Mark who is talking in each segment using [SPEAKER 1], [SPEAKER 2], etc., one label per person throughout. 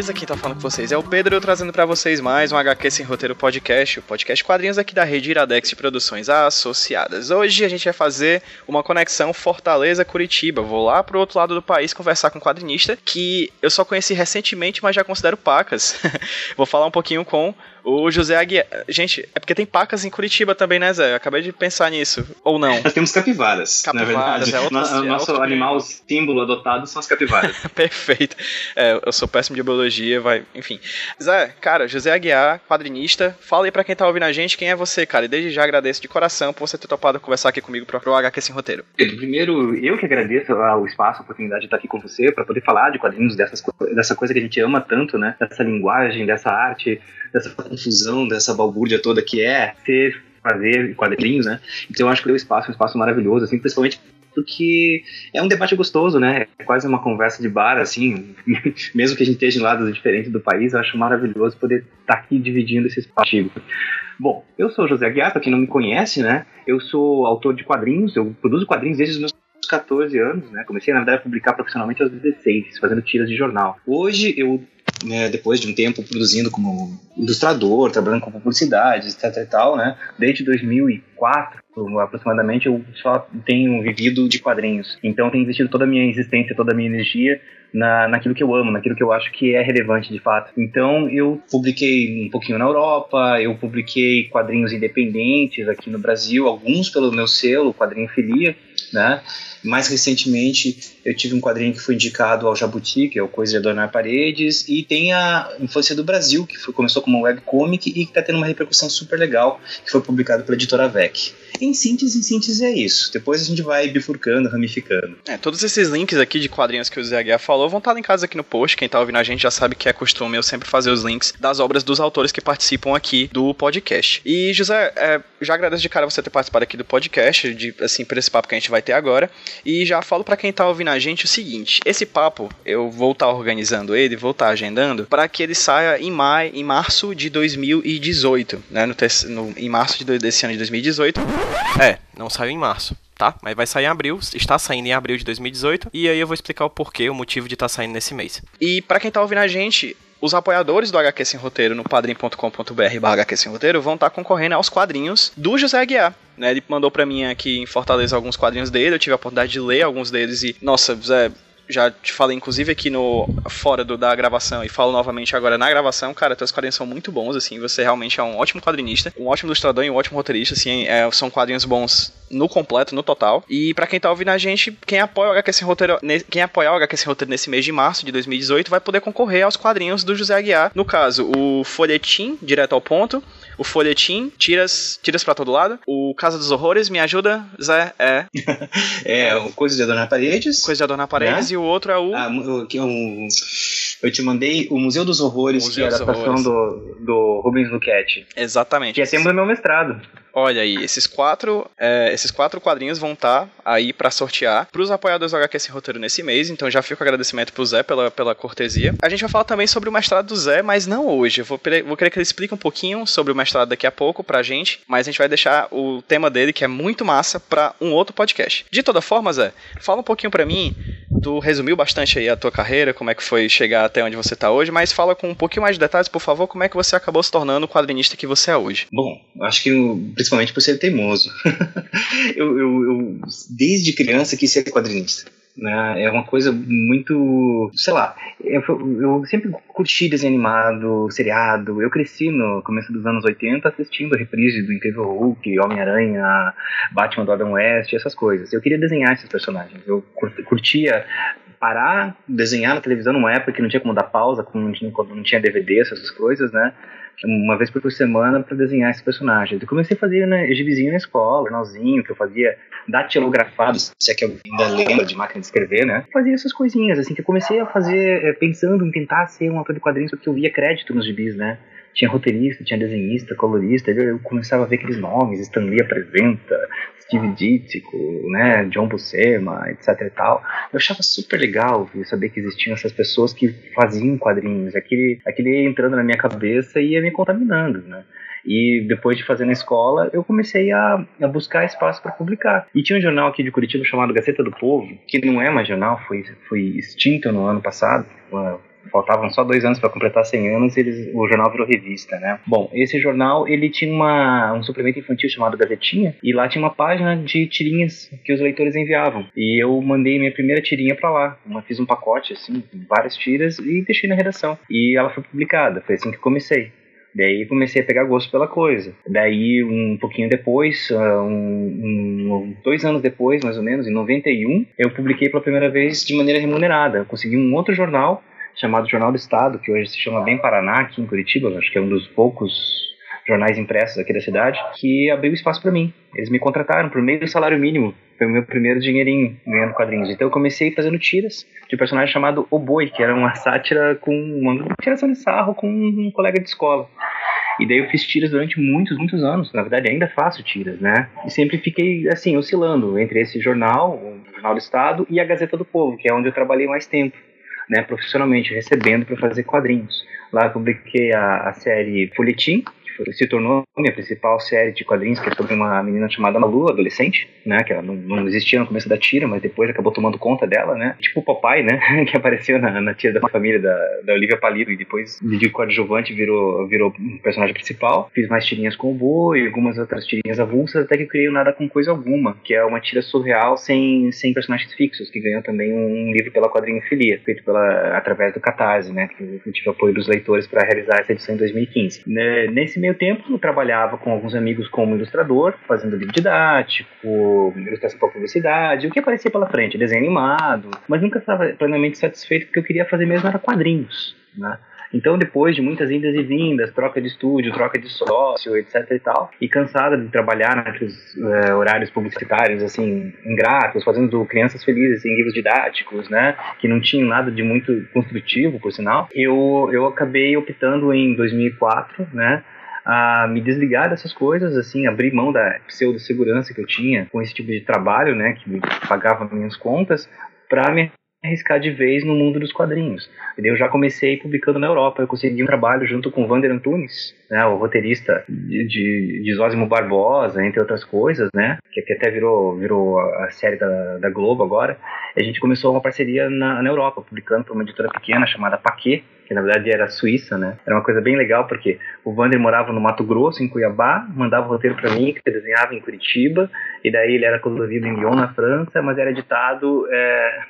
[SPEAKER 1] Beleza? Quem tá falando com vocês é o Pedro, eu trazendo para vocês mais um HQ Sem Roteiro Podcast, o podcast quadrinhos aqui da rede Iradex de Produções Associadas. Hoje a gente vai fazer uma conexão Fortaleza-Curitiba. Vou lá pro outro lado do país conversar com um quadrinista que eu só conheci recentemente, mas já considero pacas. Vou falar um pouquinho com o José Aguiar. Gente, é porque tem pacas em Curitiba também, né, Zé? Eu acabei de pensar nisso. Ou não?
[SPEAKER 2] Nós temos capivaras. Capivaras, é outro,
[SPEAKER 1] é
[SPEAKER 2] Nosso é animal símbolo adotado são as capivaras.
[SPEAKER 1] Perfeito. É, eu sou péssimo de biologia, vai. Enfim. Zé, cara, José Aguiar, quadrinista. Fala aí pra quem tá ouvindo a gente quem é você, cara. E desde já agradeço de coração por você ter topado conversar aqui comigo pro, pro HQ Sem Roteiro.
[SPEAKER 2] Primeiro, eu que agradeço o espaço, a oportunidade de estar aqui com você, para poder falar de quadrinhos, dessas, dessa coisa que a gente ama tanto, né? Dessa linguagem, dessa arte, dessa confusão, dessa balbúrdia toda que é ser fazer quadrinhos, né? Então eu acho que o espaço um espaço maravilhoso, assim, principalmente porque é um debate gostoso, né? É quase uma conversa de bar, assim, mesmo que a gente esteja em lados diferentes do país, eu acho maravilhoso poder estar aqui dividindo esse espaço. Bom, eu sou José Aguiar, para quem não me conhece, né? Eu sou autor de quadrinhos, eu produzo quadrinhos desde os meus 14 anos, né? Comecei, na verdade, a publicar profissionalmente aos 16, fazendo tiras de jornal. Hoje eu né, depois de um tempo produzindo como ilustrador, trabalhando com publicidade, etc e tal, né, desde 2004 aproximadamente eu só tenho vivido de quadrinhos. Então tenho investido toda a minha existência, toda a minha energia na, naquilo que eu amo, naquilo que eu acho que é relevante de fato. Então eu publiquei um pouquinho na Europa, eu publiquei quadrinhos independentes aqui no Brasil, alguns pelo meu selo, Quadrinho Filia, né? Mais recentemente, eu tive um quadrinho que foi indicado ao Jabuti, que é o Coisa de Adornar Paredes, e tem a Infância do Brasil, que foi, começou como webcomic e que está tendo uma repercussão super legal, que foi publicado pela editora VEC. Em síntese, em síntese é isso. Depois a gente vai bifurcando, ramificando.
[SPEAKER 1] É, todos esses links aqui de quadrinhos que o Aguiar falou vão estar linkados aqui no post. Quem está ouvindo a gente já sabe que é costume eu sempre fazer os links das obras dos autores que participam aqui do podcast. E, José, é, já agradeço de cara você ter participado aqui do podcast, de, assim, por esse papo que a gente vai ter agora. E já falo para quem tá ouvindo a gente o seguinte: esse papo eu vou estar tá organizando ele, vou estar tá agendando para que ele saia em maio, em março de 2018, né? No, no, em março de, desse ano de 2018. É, não saiu em março. Tá? Mas vai sair em abril, está saindo em abril de 2018, e aí eu vou explicar o porquê, o motivo de estar tá saindo nesse mês. E para quem tá ouvindo a gente, os apoiadores do HQ Sem Roteiro no padrim.com.br HQ Sem Roteiro vão estar tá concorrendo aos quadrinhos do José Aguiar. Né, ele mandou para mim aqui em Fortaleza alguns quadrinhos dele, eu tive a oportunidade de ler alguns deles e, nossa, Zé, já te falei inclusive aqui no fora do, da gravação e falo novamente agora na gravação, cara, teus quadrinhos são muito bons, assim, você realmente é um ótimo quadrinista, um ótimo ilustrador e um ótimo roteirista, assim, é, são quadrinhos bons no completo, no total. E para quem tá ouvindo a gente, quem apoia o HQ Sem Roteiro, quem apoiar o HQ Sem Roteiro nesse mês de março de 2018 vai poder concorrer aos quadrinhos do José Aguiar. No caso, o folhetim, direto ao ponto, o folhetim, tiras, tiras para todo lado. O Casa dos Horrores, me ajuda, Zé, é.
[SPEAKER 2] é, o Coisa de Adornar Paredes.
[SPEAKER 1] Coisa de Adornar Paredes, né? e o outro é o.
[SPEAKER 2] Ah, que é um. Eu te mandei o Museu dos Horrores, Museu que é a adaptação do, do Rubens Luquete.
[SPEAKER 1] Exatamente.
[SPEAKER 2] Que é tema do meu mestrado.
[SPEAKER 1] Olha aí, esses quatro, é, esses quatro quadrinhos vão estar tá aí para sortear para os apoiadores do HQ Sem Roteiro nesse mês, então já fica o agradecimento pro Zé pela, pela cortesia. A gente vai falar também sobre o mestrado do Zé, mas não hoje. Eu vou, vou querer que ele explique um pouquinho sobre o mestrado daqui a pouco pra gente, mas a gente vai deixar o tema dele, que é muito massa, para um outro podcast. De toda forma, Zé, fala um pouquinho para mim Tu resumiu bastante aí a tua carreira, como é que foi chegar até onde você está hoje, mas fala com um pouquinho mais de detalhes, por favor, como é que você acabou se tornando o quadrinista que você é hoje.
[SPEAKER 2] Bom, acho que principalmente por ser teimoso. eu, eu, eu, desde criança, quis ser quadrinista. Né? É uma coisa muito. sei lá. Eu, eu, sempre curti desenho animado, seriado. Eu cresci no começo dos anos 80 assistindo a reprise do Incrível Hulk, Homem-Aranha, Batman do Adam West, essas coisas. Eu queria desenhar esses personagens. Eu curtia parar, desenhar na televisão numa época que não tinha como dar pausa, quando não tinha DVD, essas coisas, né? Uma vez por semana para desenhar esses personagens. Eu comecei a fazer né, gibizinho na escola, jornalzinho, que eu fazia datilografado, se é que alguém ainda lembra de máquina de escrever, né? Fazia essas coisinhas, assim, que eu comecei a fazer é, pensando em tentar ser um autor de quadrinhos porque eu via crédito nos gibis, né? Tinha roteirista, tinha desenhista, colorista, eu começava a ver aqueles nomes, Stan Lee apresenta, Steve Ditko, né, John Buscema, etc e tal. Eu achava super legal saber que existiam essas pessoas que faziam quadrinhos, aquele, aquele ia entrando na minha cabeça e ia me contaminando, né. E depois de fazer na escola, eu comecei a, a buscar espaço para publicar. E tinha um jornal aqui de Curitiba chamado Gazeta do Povo, que não é mais jornal, foi, foi extinto no ano passado, faltavam só dois anos para completar 100 anos eles, o jornal virou revista, né? Bom, esse jornal ele tinha uma, um suplemento infantil chamado Gazetinha e lá tinha uma página de tirinhas que os leitores enviavam e eu mandei minha primeira tirinha para lá, uma, fiz um pacote assim, várias tiras e deixei na redação e ela foi publicada, foi assim que comecei. Daí comecei a pegar gosto pela coisa. Daí, um pouquinho depois, ah, um, um, dois anos depois, mais ou menos, em 91, eu publiquei pela primeira vez de maneira remunerada. Eu consegui um outro jornal chamado Jornal do Estado, que hoje se chama Bem Paraná, aqui em Curitiba, acho que é um dos poucos jornais impressos aqui da cidade, que abriu espaço para mim. Eles me contrataram por meio do salário mínimo. Foi o meu primeiro dinheirinho ganhando quadrinhos. Então eu comecei fazendo tiras de um personagem chamado O Boi, que era uma sátira com uma tiração de sarro com um colega de escola. E daí eu fiz tiras durante muitos, muitos anos. Na verdade, ainda faço tiras, né? E sempre fiquei, assim, oscilando entre esse jornal, o Jornal do Estado, e a Gazeta do Povo, que é onde eu trabalhei mais tempo né, profissionalmente, recebendo para fazer quadrinhos. Lá eu publiquei a, a série Folhetim, se tornou minha principal série de quadrinhos, que é sobre uma menina chamada Malu, adolescente, né, que ela não, não, existia no começo da tira, mas depois acabou tomando conta dela, né, tipo o papai, né, que apareceu na, na tira da família da, da Olivia Palito e depois de coadjuvante virou, virou personagem principal. Fiz mais tirinhas com o boi, algumas outras tirinhas avulsas, até que eu criei Nada com Coisa Alguma, que é uma tira surreal sem, sem personagens fixos, que ganhou também um livro pela quadrinhofilia, feito pela, através do Catarse, né, que eu tive apoio dos leitores para realizar essa edição em 2015. Nesse meio tempo, eu trabalhava com alguns amigos como ilustrador, fazendo livro didático, ilustração para publicidade, o que aparecia pela frente, desenho animado, mas nunca estava plenamente satisfeito porque eu queria fazer mesmo era quadrinhos, né? Então, depois de muitas indas e vindas, troca de estúdio, troca de sócio, etc e tal, e cansada de trabalhar naqueles é, horários publicitários, assim, ingratos, fazendo crianças felizes em livros didáticos, né, que não tinham nada de muito construtivo, por sinal, eu, eu acabei optando em 2004, né, a me desligar dessas coisas, assim, abrir mão da pseudo-segurança que eu tinha com esse tipo de trabalho, né, que me pagava minhas contas, para me arriscar de vez no mundo dos quadrinhos. Eu já comecei publicando na Europa. Eu consegui um trabalho junto com Vander Antunes, né, o roteirista de, de, de Zósimo Barbosa, entre outras coisas, né, que, que até virou, virou a série da, da Globo agora. A gente começou uma parceria na, na Europa, publicando para uma editora pequena chamada Paquet, que na verdade era suíça, né? Era uma coisa bem legal porque o Vander morava no Mato Grosso, em Cuiabá, mandava o roteiro para mim, que eu desenhava em Curitiba, e daí ele era colorido em Lyon, na França, mas era editado é,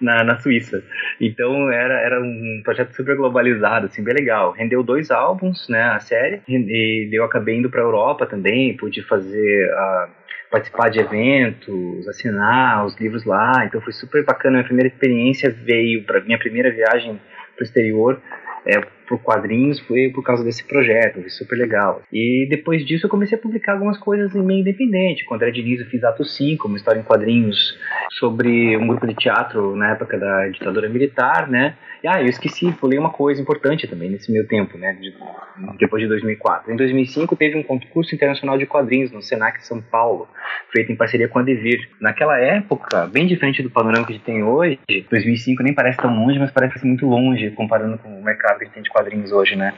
[SPEAKER 2] na, na Suíça. Então era, era um projeto super globalizado, assim, bem legal. Rendeu dois álbuns, né, a série, e eu acabei indo para Europa também, pude fazer a participar de eventos, assinar os livros lá, então foi super bacana. Minha primeira experiência veio para minha primeira viagem para o exterior é, por quadrinhos foi por causa desse projeto, foi super legal. E depois disso eu comecei a publicar algumas coisas em meio independente. Com André Diniz eu fiz Ato 5, uma história em quadrinhos sobre um grupo de teatro na época da ditadura militar, né? Ah, eu esqueci, pulei uma coisa importante também nesse meu tempo, né? De, depois de 2004. Em 2005 teve um concurso internacional de quadrinhos no Senac São Paulo, feito em parceria com a Devir. Naquela época, bem diferente do panorama que a gente tem hoje, 2005 nem parece tão longe, mas parece muito longe comparando com o mercado que a gente tem de quadrinhos hoje, né?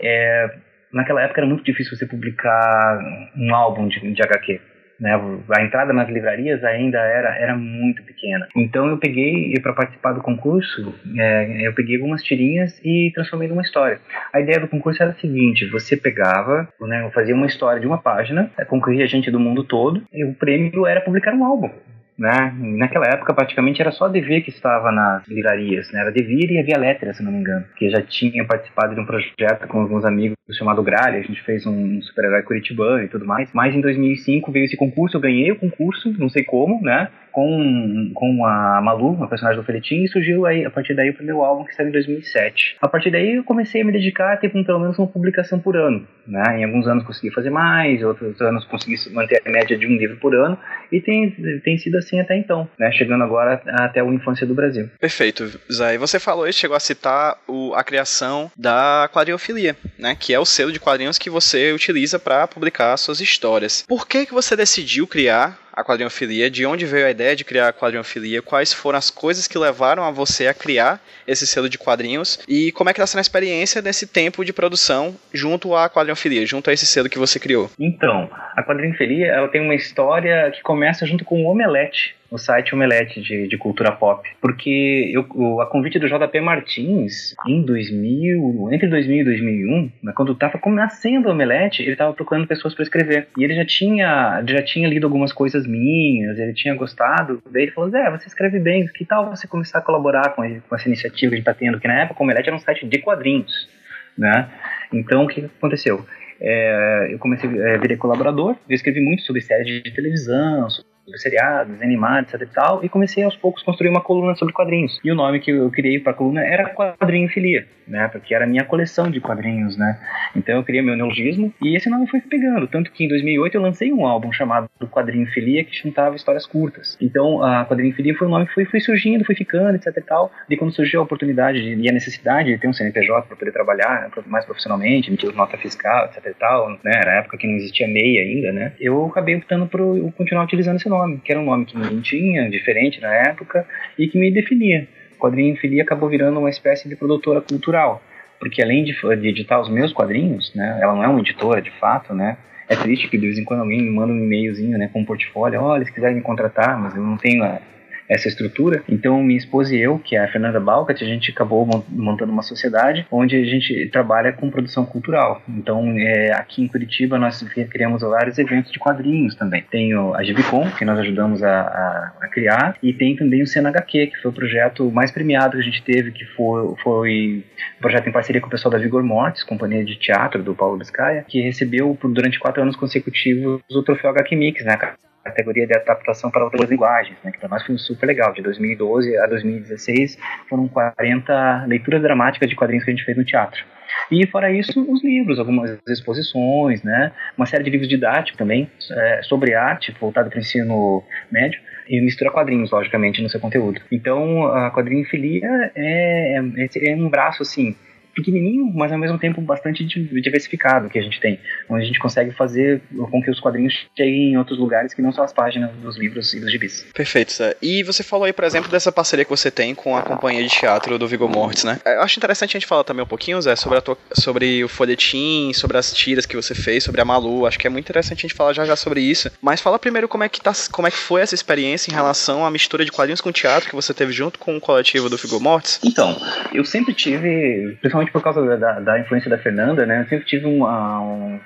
[SPEAKER 2] É, naquela época era muito difícil você publicar um álbum de, de HQ. Né, a entrada nas livrarias ainda era, era muito pequena. Então eu peguei, para participar do concurso, é, eu peguei algumas tirinhas e transformei numa história. A ideia do concurso era a seguinte: você pegava, né, fazia uma história de uma página, concorria gente do mundo todo, e o prêmio era publicar um álbum né? Naquela época, praticamente era só a Devir que estava nas livrarias, né? Era Devir e a Via Letra, se não me engano, que já tinha participado de um projeto com alguns amigos chamado Gralha, a gente fez um super-herói curitibano e tudo mais. Mas em 2005 veio esse concurso, eu ganhei o concurso, não sei como, né? Com, com a Malu, a personagem do Felitinho, e surgiu aí, a partir daí o primeiro álbum que saiu em 2007. A partir daí eu comecei a me dedicar a ter pelo menos uma publicação por ano. Né? Em alguns anos consegui fazer mais, outros anos consegui manter a média de um livro por ano, e tem, tem sido assim até então, né? chegando agora até o Infância do Brasil.
[SPEAKER 1] Perfeito, Zé. Você falou e chegou a citar o, a criação da quadriofilia, né? que é o selo de quadrinhos que você utiliza para publicar suas histórias. Por que, que você decidiu criar a quadrinhofilia, de onde veio a ideia de criar a quadrinhofilia, quais foram as coisas que levaram a você a criar esse selo de quadrinhos e como é que está sendo a experiência desse tempo de produção junto à quadrinhofilia, junto a esse selo que você criou.
[SPEAKER 2] Então, a quadrinhofilia ela tem uma história que começa junto com o Omelete, o site Omelete de, de cultura pop. Porque eu, a convite do JP Martins, em 2000, entre 2000 e 2001, né, quando estava nascendo o Omelete, ele estava procurando pessoas para escrever. E ele já tinha, já tinha lido algumas coisas minhas, ele tinha gostado. Daí ele falou: Zé, você escreve bem, que tal você começar a colaborar com, com essa iniciativa que a gente está tendo? Que na época o Omelete era um site de quadrinhos. Né? Então o que aconteceu? É, eu comecei a é, virar colaborador, eu escrevi muito sobre séries de televisão, sobre seriados, animados, etc e tal, e comecei aos poucos a construir uma coluna sobre quadrinhos. E o nome que eu criei para a coluna era Quadrinho Filia, né, porque era a minha coleção de quadrinhos, né. Então eu criei meu neologismo e esse nome foi pegando, tanto que em 2008 eu lancei um álbum chamado Quadrinho Filia que juntava histórias curtas. Então a Quadrinho Filia foi um nome que foi, foi surgindo, foi ficando, etc e tal. E quando surgiu a oportunidade e a necessidade de ter um CNPJ para poder trabalhar né, mais profissionalmente, emitir nota fiscal, etc e tal, né, era a época que não existia MEI ainda, né, eu acabei optando por continuar utilizando esse nome nome, que era um nome que ninguém tinha, diferente na época, e que me definia. Quadrinho Filia acabou virando uma espécie de produtora cultural, porque além de, de editar os meus quadrinhos, né, ela não é uma editora de fato, né, é triste que de vez em quando alguém me manda um e-mailzinho, né, com um portfólio, olha, se quiserem me contratar, mas eu não tenho a, essa estrutura. Então, minha esposa e eu, que é a Fernanda Balcat, a gente acabou montando uma sociedade onde a gente trabalha com produção cultural. Então, é, aqui em Curitiba, nós criamos vários eventos de quadrinhos também. Tem a Gibicon, que nós ajudamos a, a, a, criar, e tem também o CNHQ, que foi o projeto mais premiado que a gente teve, que foi, foi um projeto em parceria com o pessoal da Vigor Mortis, companhia de teatro do Paulo Biscaia, que recebeu durante quatro anos consecutivos o troféu HQ Mix, né? Categoria de adaptação para outras linguagens, né, que para nós foi super legal. De 2012 a 2016 foram 40 leituras dramáticas de quadrinhos que a gente fez no teatro. E fora isso, os livros, algumas exposições, né, uma série de livros didáticos também é, sobre arte, voltado para o ensino médio, e mistura quadrinhos, logicamente, no seu conteúdo. Então, a quadrinhofilia é, é, é um braço, assim, pequenininho, mas ao mesmo tempo bastante diversificado que a gente tem, onde a gente consegue fazer com que os quadrinhos cheguem em outros lugares que não são as páginas dos livros e dos gibis.
[SPEAKER 1] Perfeito, Zé. E você falou aí, por exemplo, dessa parceria que você tem com a companhia de teatro do Vigor Mortis, né? Eu acho interessante a gente falar também um pouquinho, Zé, sobre, tua, sobre o folhetim, sobre as tiras que você fez, sobre a Malu. Acho que é muito interessante a gente falar já já sobre isso. Mas fala primeiro como é que, tá, como é que foi essa experiência em relação à mistura de quadrinhos com teatro que você teve junto com o coletivo do Vigor Mortis.
[SPEAKER 2] Então, eu sempre tive, principalmente principalmente por causa da, da influência da Fernanda, né? Eu sempre tive um, um,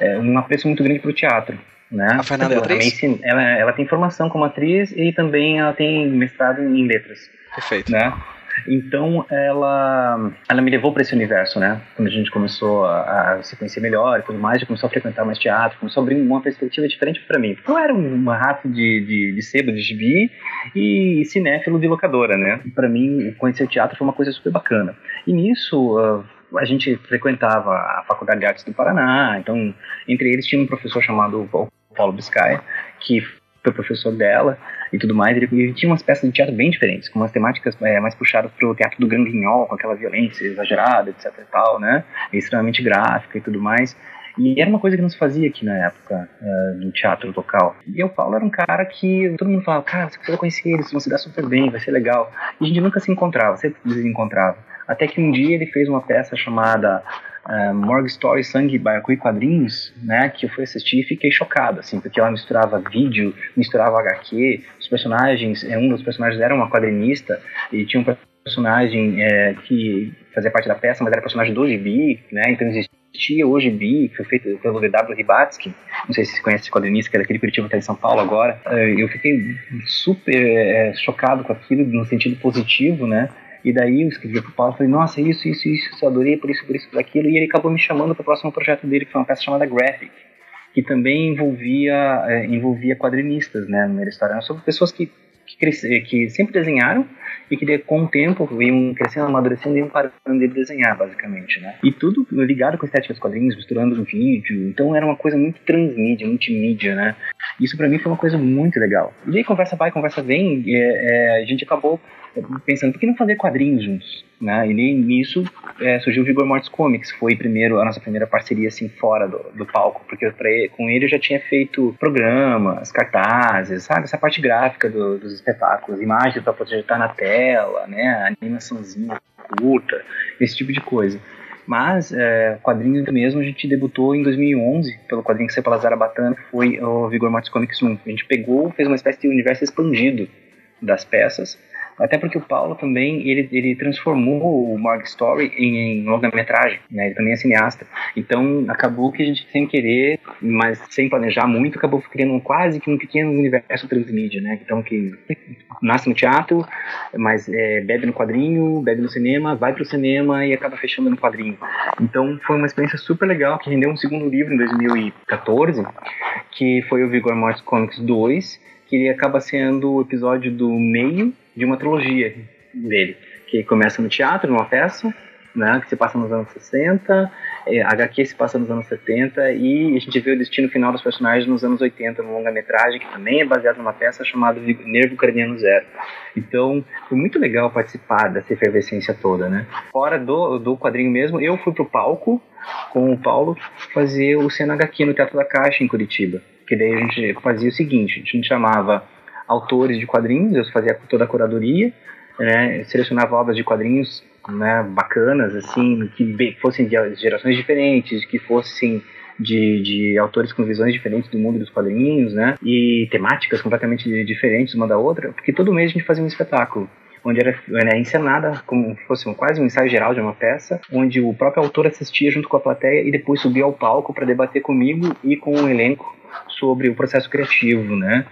[SPEAKER 2] é, um apreço muito grande pro teatro. Né?
[SPEAKER 1] A Fernanda é atriz?
[SPEAKER 2] Ela, ela tem formação como atriz e também ela tem mestrado em letras.
[SPEAKER 1] Perfeito.
[SPEAKER 2] Né? Então ela, ela me levou para esse universo, né? Quando a gente começou a, a, se conhecer melhor e tudo mais, começou a frequentar mais teatro, começou a abrir uma perspectiva diferente para mim. Eu era um rato de, de, de sebo, de gibi e cinéfilo de locadora, né? Para mim, conhecer o teatro foi uma coisa super bacana. E nisso, uh, a gente frequentava a Faculdade de Artes do Paraná, então entre eles tinha um professor chamado Paulo Biscaia, que foi professor dela e tudo mais, ele, ele, tinha umas peças de teatro bem diferentes, com umas temáticas é, mais puxadas pro teatro do Grand Guignol, com aquela violência exagerada, etc e tal, né, extremamente gráfica e tudo mais. E era uma coisa que não se fazia aqui na época uh, no teatro local. E o Paulo era um cara que todo mundo falava, cara, você precisa conhecer ele, você vão se dar super bem, vai ser legal. E a gente nunca se encontrava, sempre se encontrava. Até que um dia ele fez uma peça chamada uh, Morgue Story, Sangue, Baiacu e Quadrinhos, né, que eu fui assistir e fiquei chocado, assim, porque ela misturava vídeo, misturava HQ, os personagens, é, um dos personagens era uma quadrinista e tinha um personagem é, que fazia parte da peça, mas era personagem do Gibi, né, então existia o Gibi, que foi feito pelo W. Ribatsky, não sei se você conhece esse quadrinista, que era aquele Curitiba que está em São Paulo agora, eu fiquei super é, chocado com aquilo, no sentido positivo, né, e daí eu escrevi pro Paulo, falei, nossa, isso, isso, isso, eu adorei, por isso, por isso, por aquilo. E ele acabou me chamando para o próximo projeto dele, que foi uma peça chamada Graphic, que também envolvia, é, envolvia quadrinistas, né, na história. Sobre pessoas que que, cresce, que sempre desenharam e que com o tempo iam crescendo, amadurecendo e iam parando de desenhar, basicamente, né? E tudo ligado com a estética dos quadrinhos, misturando no vídeo. Então era uma coisa muito transmídia, multimídia, né? Isso para mim foi uma coisa muito legal. E aí conversa vai, conversa vem, é, é, a gente acabou pensando, por que não fazer quadrinhos juntos? Né? E nisso é, surgiu o Vigor Mortis Comics, foi primeiro a nossa primeira parceria assim fora do, do palco, porque pra, com ele eu já tinha feito programas, cartazes, sabe, essa parte gráfica do, dos espetáculos, imagens para projetar na tela, né, animaçãozinha curta, esse tipo de coisa. Mas é, quadrinhos mesmo a gente debutou em 2011 pelo quadrinho que saiu pela Zarabatana, foi o Vigor Mortis Comics 1. A gente pegou, fez uma espécie de universo expandido das peças até porque o Paulo também, ele, ele transformou o Morgue Story em, em longa-metragem, né? Ele também é cineasta. Então, acabou que a gente, sem querer, mas sem planejar muito, acabou criando quase que um pequeno universo transmídia, né? Então, que nasce no teatro, mas é, bebe no quadrinho, bebe no cinema, vai pro cinema e acaba fechando no quadrinho. Então, foi uma experiência super legal, que rendeu um segundo livro em 2014, que foi o Vigor Mortis Comics 2, que ele acaba sendo o episódio do meio de uma trilogia dele, que começa no teatro, numa peça, né, que se passa nos anos 60, é, HQ se passa nos anos 70 e a gente vê o destino final dos personagens nos anos 80 no longa-metragem, que também é baseado numa peça chamada Nervo Craniano Zero. Então, foi muito legal participar dessa efervescência toda, né? Fora do, do quadrinho mesmo, eu fui pro palco com o Paulo fazer o Cena HQ no Teatro da Caixa em Curitiba. Que daí a gente fazia o seguinte, a gente chamava autores de quadrinhos, eu fazia toda a curadoria, né, selecionava obras de quadrinhos né, bacanas, assim, que fossem de gerações diferentes, que fossem de, de, autores com visões diferentes do mundo dos quadrinhos, né? E temáticas completamente diferentes uma da outra, porque todo mês a gente fazia um espetáculo. Onde era né, encenada como se fosse um, quase um ensaio geral de uma peça, onde o próprio autor assistia junto com a plateia e depois subia ao palco para debater comigo e com o elenco sobre o processo criativo, né?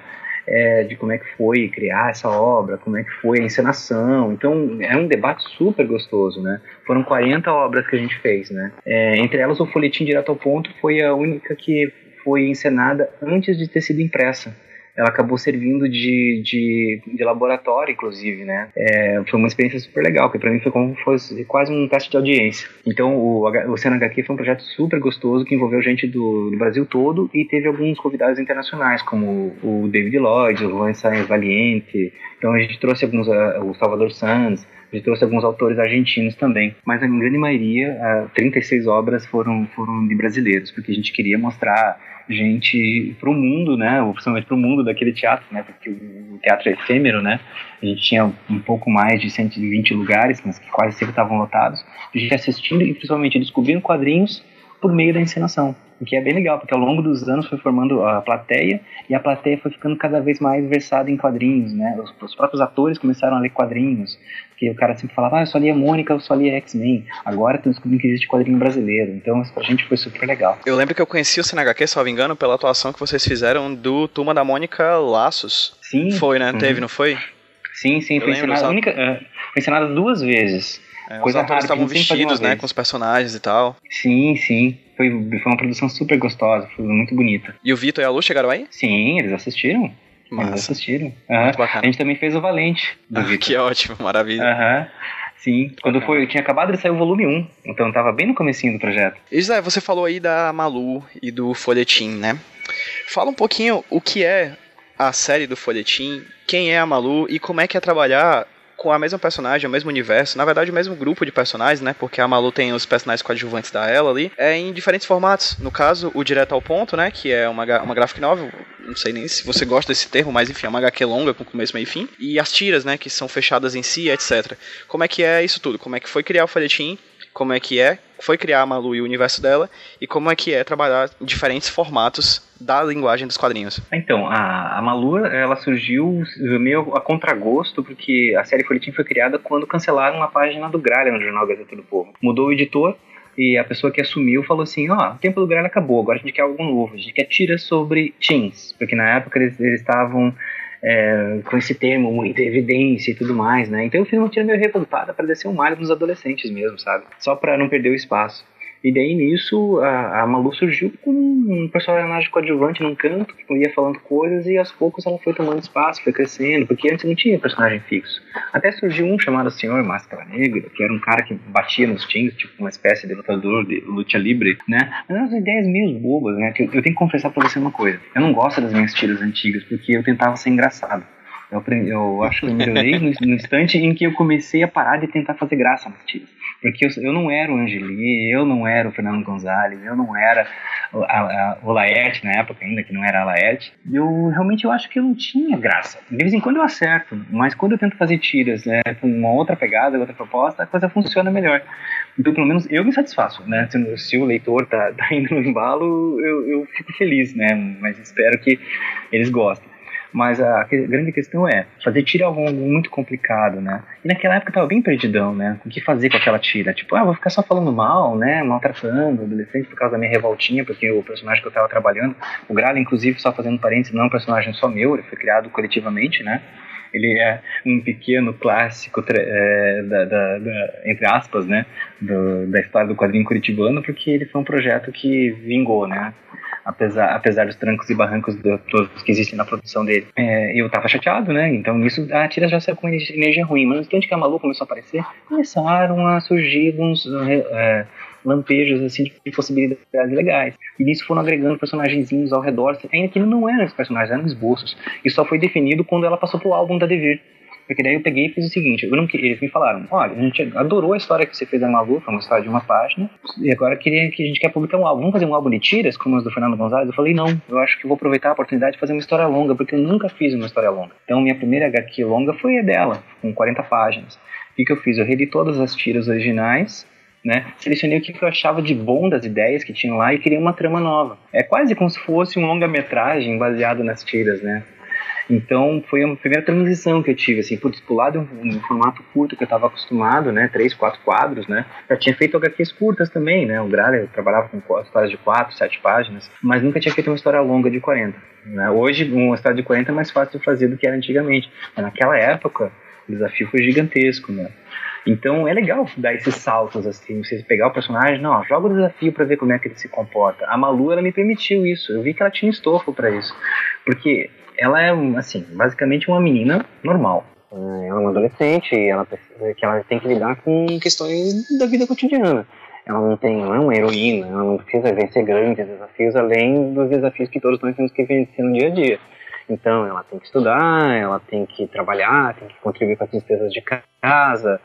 [SPEAKER 2] É, de como é que foi criar essa obra, como é que foi a encenação. Então, é um debate super gostoso, né? Foram 40 obras que a gente fez, né? É, entre elas, o Folhetim Direto ao Ponto foi a única que foi encenada antes de ter sido impressa ela acabou servindo de, de, de laboratório, inclusive, né? É, foi uma experiência super legal, porque para mim foi como se fosse quase um teste de audiência. Então, o, o CNHQ foi um projeto super gostoso que envolveu gente do, do Brasil todo e teve alguns convidados internacionais, como o David Lloyd, o Juan Sainz Valiente. Então, a gente trouxe alguns, uh, o Salvador Sanz, a gente trouxe alguns autores argentinos também, mas a grande maioria, uh, 36 obras foram, foram de brasileiros, porque a gente queria mostrar gente para o mundo, né, ou principalmente para o mundo daquele teatro, né, porque o teatro é efêmero, né, a gente tinha um pouco mais de 120 lugares, mas que quase sempre estavam lotados, a gente assistindo e principalmente descobrindo quadrinhos por meio da encenação, o que é bem legal, porque ao longo dos anos foi formando a plateia e a plateia foi ficando cada vez mais versada em quadrinhos, né? Os, os próprios atores começaram a ler quadrinhos, que o cara sempre falava, ah, eu só lia Mônica, eu só lia X-Men. Agora estão descobrindo que existe quadrinho brasileiro, então isso pra gente foi super legal.
[SPEAKER 1] Eu lembro que eu conheci o CNHQ, se não me engano, pela atuação que vocês fizeram do Turma da Mônica Laços.
[SPEAKER 2] Sim.
[SPEAKER 1] Foi, né? Uhum. Teve, não foi?
[SPEAKER 2] Sim, sim, foi ensinado, única, uh, foi duas vezes.
[SPEAKER 1] É, Coisa os atores estavam vestidos, né, com os personagens e tal.
[SPEAKER 2] Sim, sim. Foi, foi uma produção super gostosa, foi muito bonita.
[SPEAKER 1] E o Vitor e a Lu chegaram aí?
[SPEAKER 2] Sim, eles assistiram. Massa. Eles assistiram. Uhum. A gente também fez o Valente
[SPEAKER 1] ah, Que ótimo, maravilha.
[SPEAKER 2] Aham. Uhum. Sim, quando foi, tinha acabado de sair o volume 1, então tava bem no comecinho do projeto.
[SPEAKER 1] E Zé, você falou aí da Malu e do Folhetim, né? Fala um pouquinho o que é a série do Folhetim, quem é a Malu e como é que é trabalhar com a mesma personagem, o mesmo universo, na verdade o mesmo grupo de personagens, né? Porque a Malu tem os personagens coadjuvantes da ela ali, é em diferentes formatos. No caso, o Direto ao Ponto, né? Que é uma, uma graphic novel, não sei nem se você gosta desse termo, mas enfim, é uma HQ longa com começo, meio e fim. E as tiras, né? Que são fechadas em si, etc. Como é que é isso tudo? Como é que foi criar o folhetim? Como é que é foi criar a Malu e o universo dela e como é que é trabalhar diferentes formatos da linguagem dos quadrinhos.
[SPEAKER 2] Então, a, a Malu, ela surgiu meio a contragosto, porque a série Folhetim foi criada quando cancelaram a página do Gralha no jornal Gazeta do Povo. Mudou o editor e a pessoa que assumiu falou assim: ó, oh, o tempo do Gralha acabou, agora a gente quer algo novo, a gente quer tiras sobre teens, porque na época eles estavam é, com esse termo, muita evidência e tudo mais, né? Então eu fiz uma tira meio revoltada para descer um malho nos adolescentes mesmo, sabe? Só para não perder o espaço. E daí nisso a, a Malu surgiu como um personagem coadjuvante num canto, que ia falando coisas e aos poucos ela foi tomando espaço, foi crescendo, porque antes não tinha personagem fixo. Até surgiu um chamado Senhor Máscara Negra, que era um cara que batia nos times, tipo uma espécie de lutador de luta livre, né? Mas eram ideias meio bobas, né? Que eu, eu tenho que confessar pra você uma coisa. Eu não gosto das minhas tiras antigas, porque eu tentava ser engraçado. Eu, aprendi, eu acho que eu melhorei no, no, instante em que eu comecei a parar de tentar fazer graça nas tiras. Porque eu, eu, não era o Angeli, eu não era o Fernando Gonzalez, eu não era a, a, o Laerte na época ainda, que não era a Laerte. Eu realmente eu acho que eu não tinha graça. De vez em quando eu acerto, mas quando eu tento fazer tiras né, com uma outra pegada, outra proposta, a coisa funciona melhor. Então, pelo menos eu me satisfaço, né? Se, se o leitor tá, tá indo no embalo, eu, eu fico feliz, né? Mas espero que eles gostem. Mas a, grande questão é, fazer tira é algo muito complicado, né? E naquela época eu tava bem perdidão, né? O que fazer com aquela tira? Tipo, ah, vou ficar só falando mal, né? Maltratando adolescente por causa da minha revoltinha, porque o personagem que eu tava trabalhando, o Grala, inclusive, só fazendo parênteses, não é um personagem só meu, ele foi criado coletivamente, né? ele é um pequeno clássico é, da, da, da, entre aspas né do, da história do quadrinho curitibano porque ele foi um projeto que vingou né apesar, apesar dos trancos e barrancos de, todos que existem na produção dele. É, eu tava chateado, né? Então nisso a tira já saiu com energia ruim. Mas no instante que a Malu começou a aparecer, começaram a surgir uns é, lampejos assim de possibilidades legais. E nisso foram agregando personagenzinhos ao redor, ainda que não eram os personagens, eram esboços. E só foi definido quando ela passou pro álbum da Devir. Porque daí eu peguei e fiz o seguinte, não, eles me falaram, olha, a gente adorou a história que você fez da Malu, foi uma história de uma página, e agora queria que a gente quer publicar um álbum. Vamos fazer um álbum de tiras, como os do Fernando Gonzalez? Eu falei, não, eu acho que vou aproveitar a oportunidade de fazer uma história longa, porque eu nunca fiz uma história longa. Então minha primeira HQ longa foi a dela, com 40 páginas. O que, que eu fiz? Eu reli todas as tiras originais, né? Selecionei o que eu achava de bom das ideias que tinham lá e criei uma trama nova. É quase como se fosse um longa-metragem baseado nas tiras, né? Então foi a primeira transição que eu tive, assim, putz, pular de um, um formato curto que eu estava acostumado, né, três, quatro quadros, né, já tinha feito HQs curtas também, né, o Gralha trabalhava com histórias de quatro, sete páginas, mas nunca tinha feito uma história longa de 40. Né? Hoje uma história de 40 é mais fácil de fazer do que era antigamente, mas naquela época o desafio foi gigantesco, né. Então é legal dar esses saltos assim, você pegar o personagem, não, joga o desafio para ver como é que ele se comporta. A Malu ela me permitiu isso, eu vi que ela tinha estofo para isso, porque ela é, assim, basicamente uma menina normal. É, ela é uma adolescente ela, que ela tem que lidar com questões da vida cotidiana. Ela não tem, não é uma heroína, ela não precisa vencer grandes desafios além dos desafios que todos nós temos que vencer no dia a dia. Então, ela tem que estudar, ela tem que trabalhar, tem que contribuir com as despesas de casa,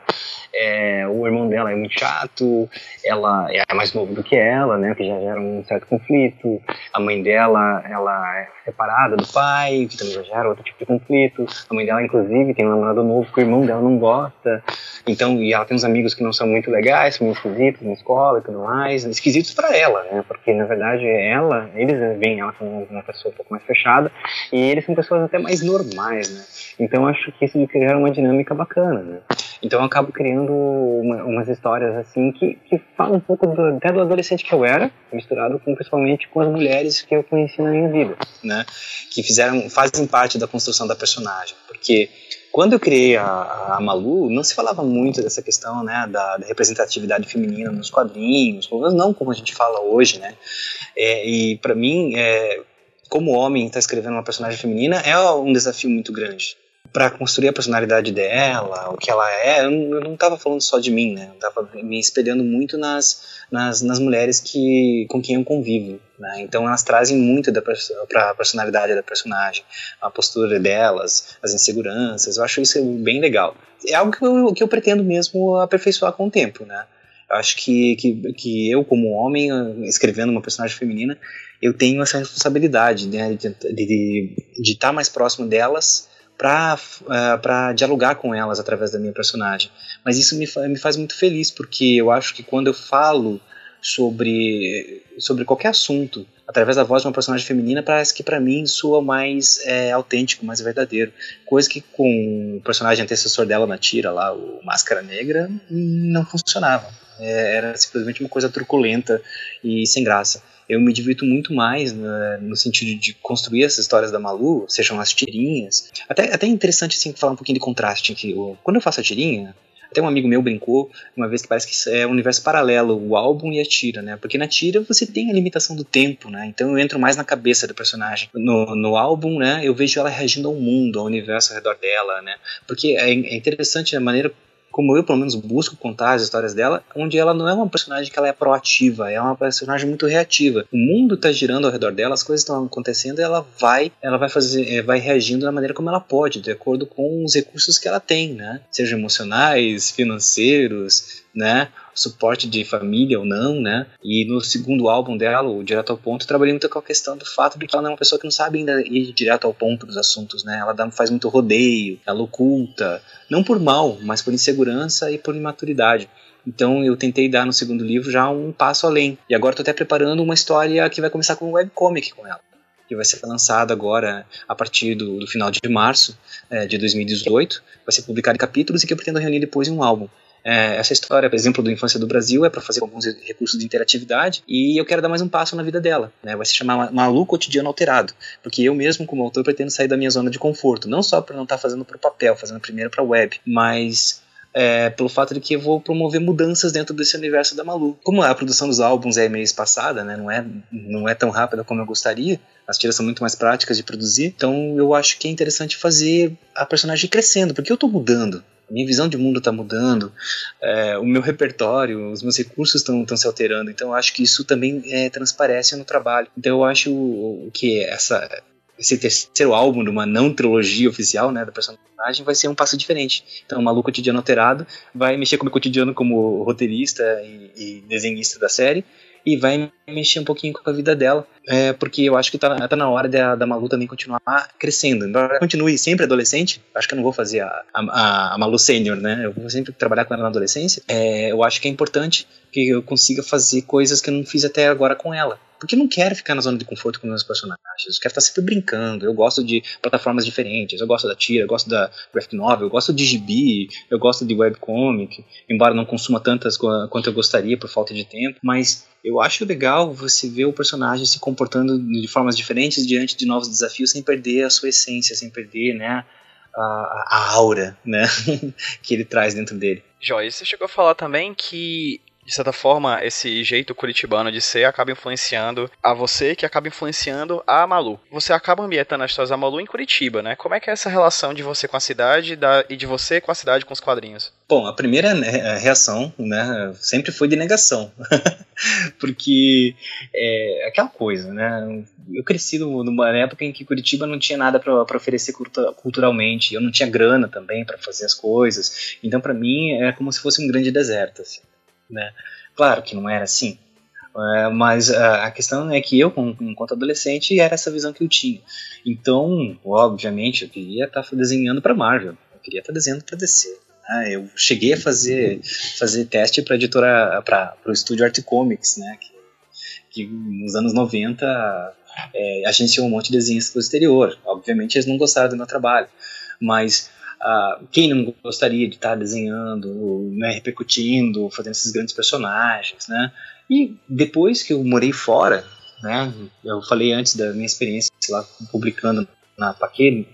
[SPEAKER 2] é, o irmão dela é muito chato, ela é mais novo do que ela, né, que já gera um certo conflito. A mãe dela, ela é separada do pai, que também já gera outro tipo de conflito. A mãe dela, inclusive, tem um namorado novo que o irmão dela não gosta. Então, e ela tem uns amigos que não são muito legais, são muito esquisitos na escola e tudo mais. Esquisitos para ela, né, porque na verdade ela, eles veem ela como uma pessoa um pouco mais fechada e eles são pessoas até mais normais, né. Então, acho que isso gera uma dinâmica bacana, né. Então eu acabo criando uma, umas histórias assim que, que falam um pouco do, até do adolescente que eu era, misturado com principalmente com as mulheres que eu conheci na minha vida, né? Que fizeram, fazem parte da construção da personagem, porque quando eu criei a, a, Malu, não se falava muito dessa questão, né, da, da representatividade feminina nos quadrinhos, pelo menos não como a gente fala hoje, né? É, e para mim, é, como homem, estar tá escrevendo uma personagem feminina é um desafio muito grande para construir a personalidade dela, o que ela é, eu não estava falando só de mim, né? Eu estava me espelhando muito nas, nas, nas mulheres que, com quem eu convivo, né? Então elas trazem muito para a personalidade da personagem, a postura delas, as inseguranças. Eu acho isso bem legal. É algo que eu, que eu pretendo mesmo aperfeiçoar com o tempo, né? Eu acho que, que, que eu, como homem, escrevendo uma personagem feminina, eu tenho essa responsabilidade né, de estar de, de tá mais próximo delas para uh, dialogar com elas através da minha personagem. Mas isso me, me faz muito feliz, porque eu acho que quando eu falo sobre, sobre qualquer assunto através da voz de uma personagem feminina, parece que para mim soa mais é, autêntico, mais verdadeiro. Coisa que com o personagem antecessor dela na tira, lá, o Máscara Negra, não funcionava. É, era simplesmente uma coisa truculenta e sem graça eu me divirto muito mais né, no sentido de construir essas histórias da Malu, sejam as tirinhas. Até, até interessante assim falar um pouquinho de contraste, que eu, quando eu faço a tirinha, Até um amigo meu brincou uma vez que parece que é um universo paralelo, o álbum e a tira, né? Porque na tira você tem a limitação do tempo, né? Então eu entro mais na cabeça do personagem. No, no álbum, né, eu vejo ela reagindo ao mundo, ao universo ao redor dela, né? Porque é, é interessante a maneira como eu pelo menos busco contar as histórias dela, onde ela não é uma personagem que ela é proativa, é uma personagem muito reativa. O mundo está girando ao redor dela, as coisas estão acontecendo, e ela vai, ela vai fazer, é, vai reagindo da maneira como ela pode, de acordo com os recursos que ela tem, né? Sejam emocionais, financeiros, né? Suporte de família ou não, né? E no segundo álbum dela, o Direto ao Ponto, trabalhei muito com a questão do fato de que ela é uma pessoa que não sabe ainda ir direto ao ponto dos assuntos, né? Ela dá, faz muito rodeio, ela oculta, não por mal, mas por insegurança e por imaturidade. Então eu tentei dar no segundo livro já um passo além. E agora estou até preparando uma história que vai começar com um webcomic com ela que vai ser lançado agora a partir do, do final de março é, de 2018. Vai ser publicado em capítulos e que eu pretendo reunir depois em um álbum. É, essa história, por exemplo, do Infância do Brasil é para fazer alguns recursos de interatividade e eu quero dar mais um passo na vida dela. Né? Vai se chamar Malu Cotidiano Alterado, porque eu mesmo, como autor, pretendo sair da minha zona de conforto, não só para não estar tá fazendo para o papel, fazendo primeiro para web, mas é, pelo fato de que eu vou promover mudanças dentro desse universo da Malu. Como a produção dos álbuns é meio espaçada, né, não, é, não é tão rápida como eu gostaria, as tiras são muito mais práticas de produzir, então eu acho que é interessante fazer a personagem crescendo, porque eu estou mudando minha visão de mundo está mudando, é, o meu repertório, os meus recursos estão se alterando. Então, acho que isso também é, transparece no trabalho. Então, eu acho que essa, esse terceiro álbum de uma não trilogia oficial, né, da personagem, vai ser um passo diferente. Então, o Maluco Cotidiano Alterado vai mexer com o meu cotidiano como roteirista e, e desenhista da série, e vai mexer um pouquinho com a vida dela, é, porque eu acho que tá, tá na hora da, da Malu também continuar crescendo. Embora continue sempre adolescente, acho que eu não vou fazer a, a, a Malu sênior, né? Eu vou sempre trabalhar com ela na adolescência. É, eu acho que é importante que eu consiga fazer coisas que eu não fiz até agora com ela. Porque eu não quero ficar na zona de conforto com meus personagens. Eu quero estar sempre brincando. Eu gosto de plataformas diferentes. Eu gosto da tira, eu gosto da graphic novel, eu gosto de gibi, eu gosto de webcomic. Embora não consuma tantas quanto eu gostaria por falta de tempo. Mas eu acho legal você ver o personagem se comportando de formas diferentes diante de novos desafios sem perder a sua essência, sem perder, né? A, a aura, né, que ele traz dentro dele.
[SPEAKER 1] Joyce, você chegou a falar também que de certa forma, esse jeito curitibano de ser acaba influenciando a você, que acaba influenciando a Malu. Você acaba ambientando as histórias da Malu em Curitiba, né? Como é que é essa relação de você com a cidade da, e de você com a cidade com os quadrinhos?
[SPEAKER 2] Bom, a primeira né, reação, né, sempre foi de negação. Porque é aquela coisa, né? Eu cresci numa época em que Curitiba não tinha nada para oferecer culturalmente, eu não tinha grana também para fazer as coisas. Então, para mim, é como se fosse um grande deserto. Assim né? Claro que não era assim, é, mas a, a, questão é que eu, enquanto adolescente, era essa visão que eu tinha. Então, obviamente, eu queria estar tá desenhando para Marvel, eu queria estar tá desenhando para DC. Né? Eu cheguei a fazer, fazer teste para editora, para o estúdio Art Comics, né? Que, que nos anos 90 é, agenciou um monte de desenhos para o exterior. Obviamente, eles não gostaram do meu trabalho, mas Uh, quem não gostaria de estar desenhando, né, repercutindo, fazendo esses grandes personagens, né? E depois que eu morei fora, né, eu falei antes da minha experiência lá publicando na Paquê,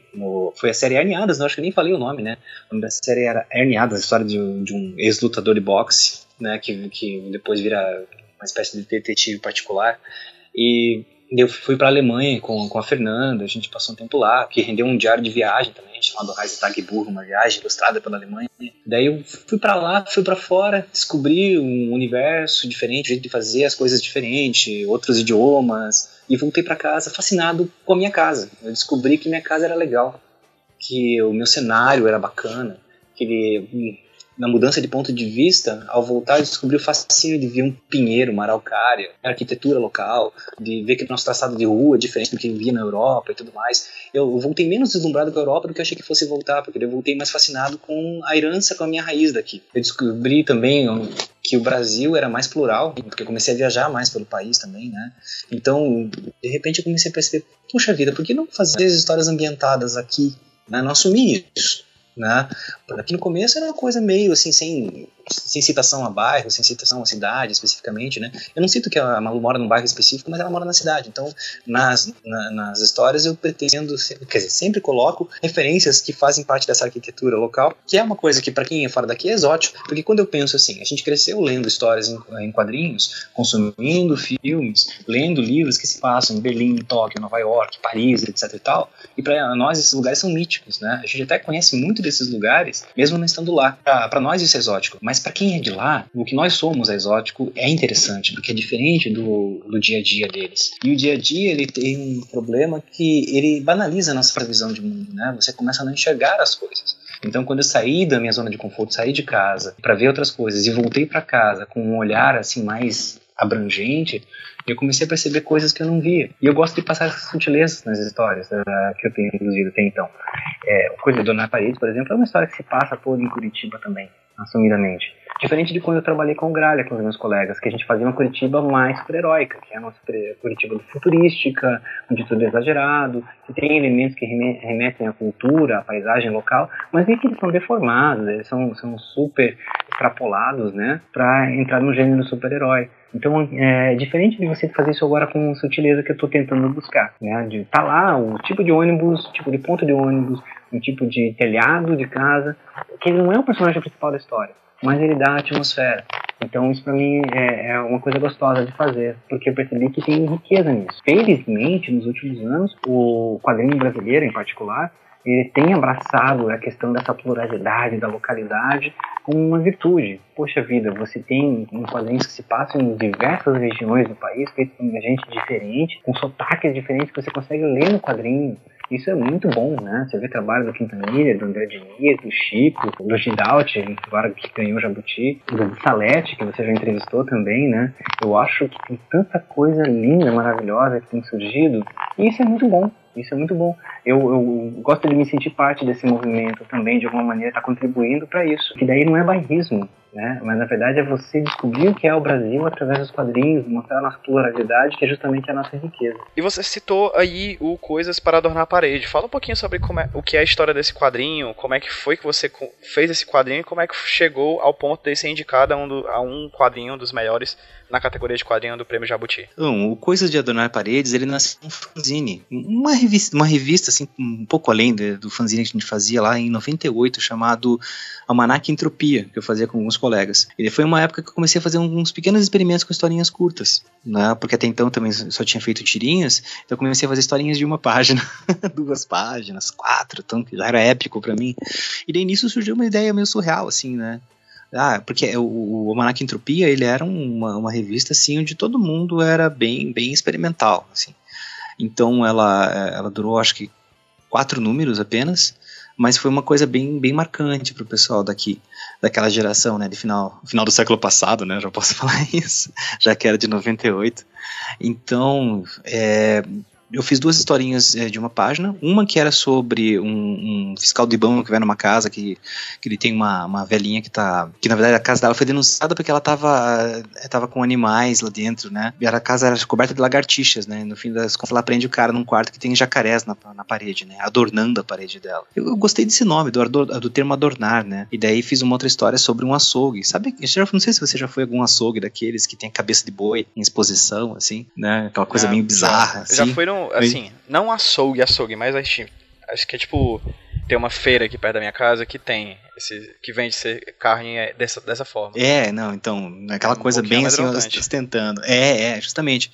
[SPEAKER 2] foi a série Herniadas, não acho que nem falei o nome, né? O nome da série era Herniadas, a história de de um ex-lutador de boxe, né, que, que depois vira uma espécie de detetive particular. E eu fui para a Alemanha com, com a Fernanda, a gente passou um tempo lá, que rendeu um diário de viagem também, chamado Reisetagbuch, uma viagem ilustrada pela Alemanha. Daí eu fui para lá, fui para fora, descobri um universo diferente, um jeito de fazer as coisas diferente, outros idiomas, e voltei para casa fascinado com a minha casa. Eu descobri que minha casa era legal, que o meu cenário era bacana, que ele na mudança de ponto de vista, ao voltar, eu descobri o fascínio de ver um pinheiro, uma araucária, arquitetura local, de ver que o nosso traçado de rua é diferente do que eu via na Europa e tudo mais. Eu voltei menos deslumbrado com a Europa do que eu achei que fosse voltar, porque eu voltei mais fascinado com a herança, com a minha raiz daqui. Eu descobri também que o Brasil era mais plural, porque eu comecei a viajar mais pelo país também, né? Então, de repente eu comecei a perceber, puxa vida, por que não fazer as histórias ambientadas aqui, né? Não assumir isso né? Aqui no começo era uma coisa meio assim, sem sem citação a bairro, sem citação a cidade especificamente, né? Eu não cito que a Malu mora num bairro específico, mas ela mora na cidade. Então, nas, na, nas histórias eu pretendo, quer dizer, sempre coloco referências que fazem parte dessa arquitetura local, que é uma coisa que para quem é fora daqui é exótico, porque quando eu penso assim, a gente cresceu lendo histórias em, em quadrinhos, consumindo filmes, lendo livros que se passam em Berlim, Tóquio, Nova York, Paris, etc e tal, e para nós esses lugares são míticos, né? A gente até conhece muito desses lugares, mesmo não estando lá. Para nós isso é exótico, mas para quem é de lá, o que nós somos é exótico é interessante, porque é diferente do, do dia a dia deles. E o dia a dia ele tem um problema que ele banaliza a nossa previsão de mundo, né? Você começa a não enxergar as coisas. Então, quando eu saí da minha zona de conforto, saí de casa para ver outras coisas e voltei para casa com um olhar assim mais abrangente, eu comecei a perceber coisas que eu não via. E eu gosto de passar essas sutilezas nas histórias uh, que eu tenho produzido até então. É, coisa do Dona Parede, por exemplo, é uma história que se passa toda em Curitiba também, assumidamente. Diferente de quando eu trabalhei com o Gralha, com os meus colegas, que a gente fazia uma Curitiba mais super-heróica, que é a nossa Curitiba futurística, onde tudo é exagerado, que tem elementos que remetem à cultura, à paisagem local, mas nem que eles são deformados, eles são, são super extrapolados, né, para entrar no gênero super-herói. Então, é diferente de você fazer isso agora com sutileza que eu estou tentando buscar, né? De tá lá o tipo de ônibus, tipo de ponto de ônibus, um tipo de telhado de casa, que ele não é o personagem principal da história, mas ele dá a atmosfera. Então, isso para mim é, é, uma coisa gostosa de fazer, porque eu percebi que tem riqueza nisso. Felizmente, nos últimos anos, o quadrinho brasileiro, em particular, ele tem abraçado a questão dessa pluralidade da localidade como uma virtude. Poxa vida, você tem um quadrinhos que se passam em diversas regiões do país, feitos por gente diferente, com sotaques diferentes que você consegue ler no quadrinho. Isso é muito bom, né? Você vê trabalho do Quintanilha, do André Diniz, do Chico, do Gidalt, agora que ganhou Jabuti, do Salete, que você já entrevistou também, né? Eu acho que tem tanta coisa linda, maravilhosa que tem surgido, e isso é muito bom. Isso é muito bom. Eu, eu gosto de me sentir parte desse movimento também, de alguma maneira, estar tá contribuindo para isso. Que daí não é bairrismo, né? Mas na verdade é você descobrir o que é o Brasil através dos quadrinhos, mostrar a nossa pluralidade, que é justamente a nossa riqueza.
[SPEAKER 1] E você citou aí o Coisas para Adornar a Parede. Fala um pouquinho sobre como é, o que é a história desse quadrinho, como é que foi que você fez esse quadrinho e como é que chegou ao ponto de ser indicado a um, do, a um quadrinho dos melhores na categoria de quadrinho do Prêmio Jabuti.
[SPEAKER 2] Bom, o Coisas de Adornar Paredes, ele nasceu um fanzine, uma revista, uma revista assim, um pouco além do fanzine que a gente fazia lá em 98, chamado Almanac Entropia, que eu fazia com alguns colegas. Ele foi uma época que eu comecei a fazer alguns pequenos experimentos com historinhas curtas, né? Porque até então também só tinha feito tirinhas, então eu comecei a fazer historinhas de uma página, duas páginas, quatro, então já era épico para mim. E daí nisso surgiu uma ideia meio surreal, assim, né? Ah, porque o, o Almanac Entropia, ele era uma, uma revista, assim, onde todo mundo era bem, bem experimental, assim. Então ela, ela durou, acho que, quatro números apenas, mas foi uma coisa bem, bem marcante para o pessoal daqui, daquela geração, né, de final, final do século passado, né, já posso falar isso, já que era de 98. Então, é, eu fiz duas historinhas é, de uma página. Uma que era sobre um, um, fiscal de banco que vai numa casa que, que ele tem uma, uma velhinha que tá. Que na verdade a casa dela foi denunciada porque ela tava, eh, tava com animais lá dentro, né? E a casa era coberta de lagartixas, né? No fim das contas, ela prende o cara num quarto que tem jacarés na, na parede, né? Adornando a parede dela. Eu, eu gostei desse nome, do, do termo adornar, né? E daí fiz uma outra história sobre um açougue. Sabe? Já, não sei se você já foi algum açougue daqueles que tem a cabeça de boi em exposição, assim, né? Aquela coisa meio bizarra. Já,
[SPEAKER 1] assim. já foi num assim, não açougue, açougue, mas acho, acho que é tipo. Tem uma feira aqui perto da minha casa que tem esse, que vende carne é dessa, dessa forma.
[SPEAKER 2] É, não, então, aquela um coisa bem assim, ostentando. É, é, justamente.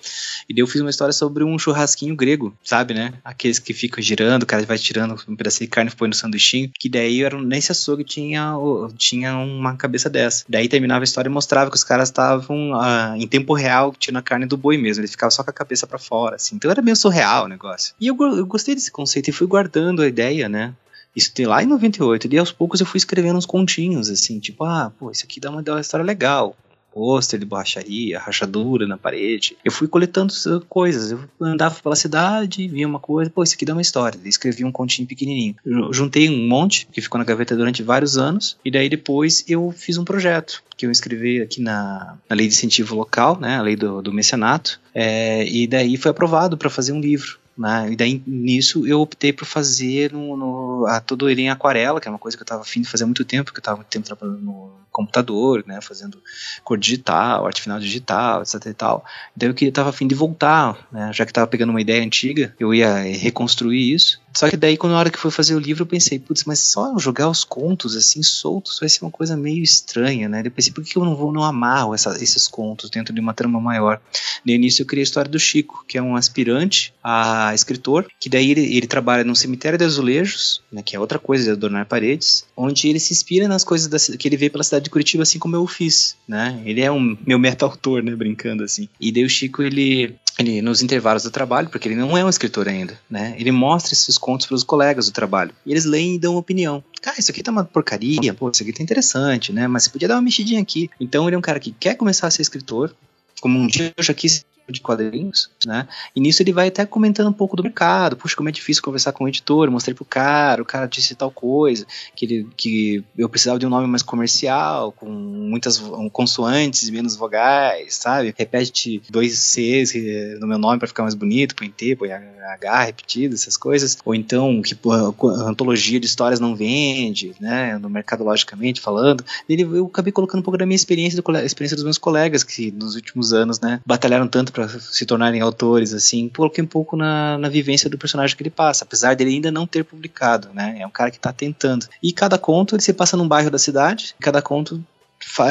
[SPEAKER 2] E daí eu fiz uma história sobre um churrasquinho grego, sabe, né? Aqueles que ficam girando, o cara vai tirando um pedacinho de carne e põe no sanduichinho, que daí era, nesse açougue tinha, tinha uma cabeça dessa. Daí terminava a história e mostrava que os caras estavam uh, em tempo real tirando a carne do boi mesmo, ele ficava só com a cabeça para fora, assim. Então era meio surreal o negócio. E eu, eu gostei desse conceito e fui guardando a ideia, né? Isso tem lá em 98. E aos poucos eu fui escrevendo uns continhos, assim, tipo, ah, pô, isso aqui dá uma, dá uma história legal. Pôster de borracharia, rachadura na parede. Eu fui coletando coisas. Eu andava pela cidade, via uma coisa, pô, isso aqui dá uma história. Escrevi um continho pequenininho. Juntei um monte, que ficou na gaveta durante vários anos, e daí depois eu fiz um projeto que eu escrevi aqui na, na lei de incentivo local, né, a lei do, do mecenato, é, e daí foi aprovado para fazer um livro. Né? E daí nisso eu optei por fazer no, no, a, todo ele em aquarela, que é uma coisa que eu estava afim de fazer há muito tempo, porque eu estava muito tempo trabalhando no, computador, né, fazendo cor digital, arte final digital, etc e tal. Então eu que tava afim de voltar, né, já que tava pegando uma ideia antiga, eu ia reconstruir isso. Só que daí, quando na hora que foi fazer o livro, eu pensei, putz, mas só jogar os contos assim soltos vai ser uma coisa meio estranha, né? Eu pensei, por que eu não vou não amarro essa, esses contos dentro de uma trama maior? No início eu criei a história do Chico, que é um aspirante a escritor, que daí ele, ele trabalha num cemitério de azulejos, né, que é outra coisa de adornar paredes, onde ele se inspira nas coisas da, que ele vê pela cidade de Curitiba, assim como eu fiz, né? Ele é um meu meta-autor, né, brincando assim. E daí o Chico, ele ele nos intervalos do trabalho, porque ele não é um escritor ainda, né? Ele mostra esses contos para os colegas do trabalho. E eles leem e dão opinião. Cara, isso aqui tá uma porcaria, pô, isso aqui tá interessante, né? Mas você podia dar uma mexidinha aqui. Então ele é um cara que quer começar a ser escritor, como um dia eu já quis de quadrinhos, né? E nisso ele vai até comentando um pouco do mercado, puxa, como é difícil conversar com o editor, mostrei pro cara, o cara disse tal coisa, que ele que eu precisava de um nome mais comercial, com muitas consoantes e menos vogais, sabe? Repete dois Cs no meu nome para ficar mais bonito, põe T, põe H repetido, essas coisas. Ou então que a antologia de histórias não vende, né? No mercado logicamente falando. Ele, eu acabei colocando um pouco da minha experiência, da experiência dos meus colegas que nos últimos anos, né, batalharam tanto para se tornarem autores, assim, coloquei um pouco na, na vivência do personagem que ele passa, apesar dele ainda não ter publicado, né? É um cara que está tentando. E cada conto ele se passa num bairro da cidade, cada conto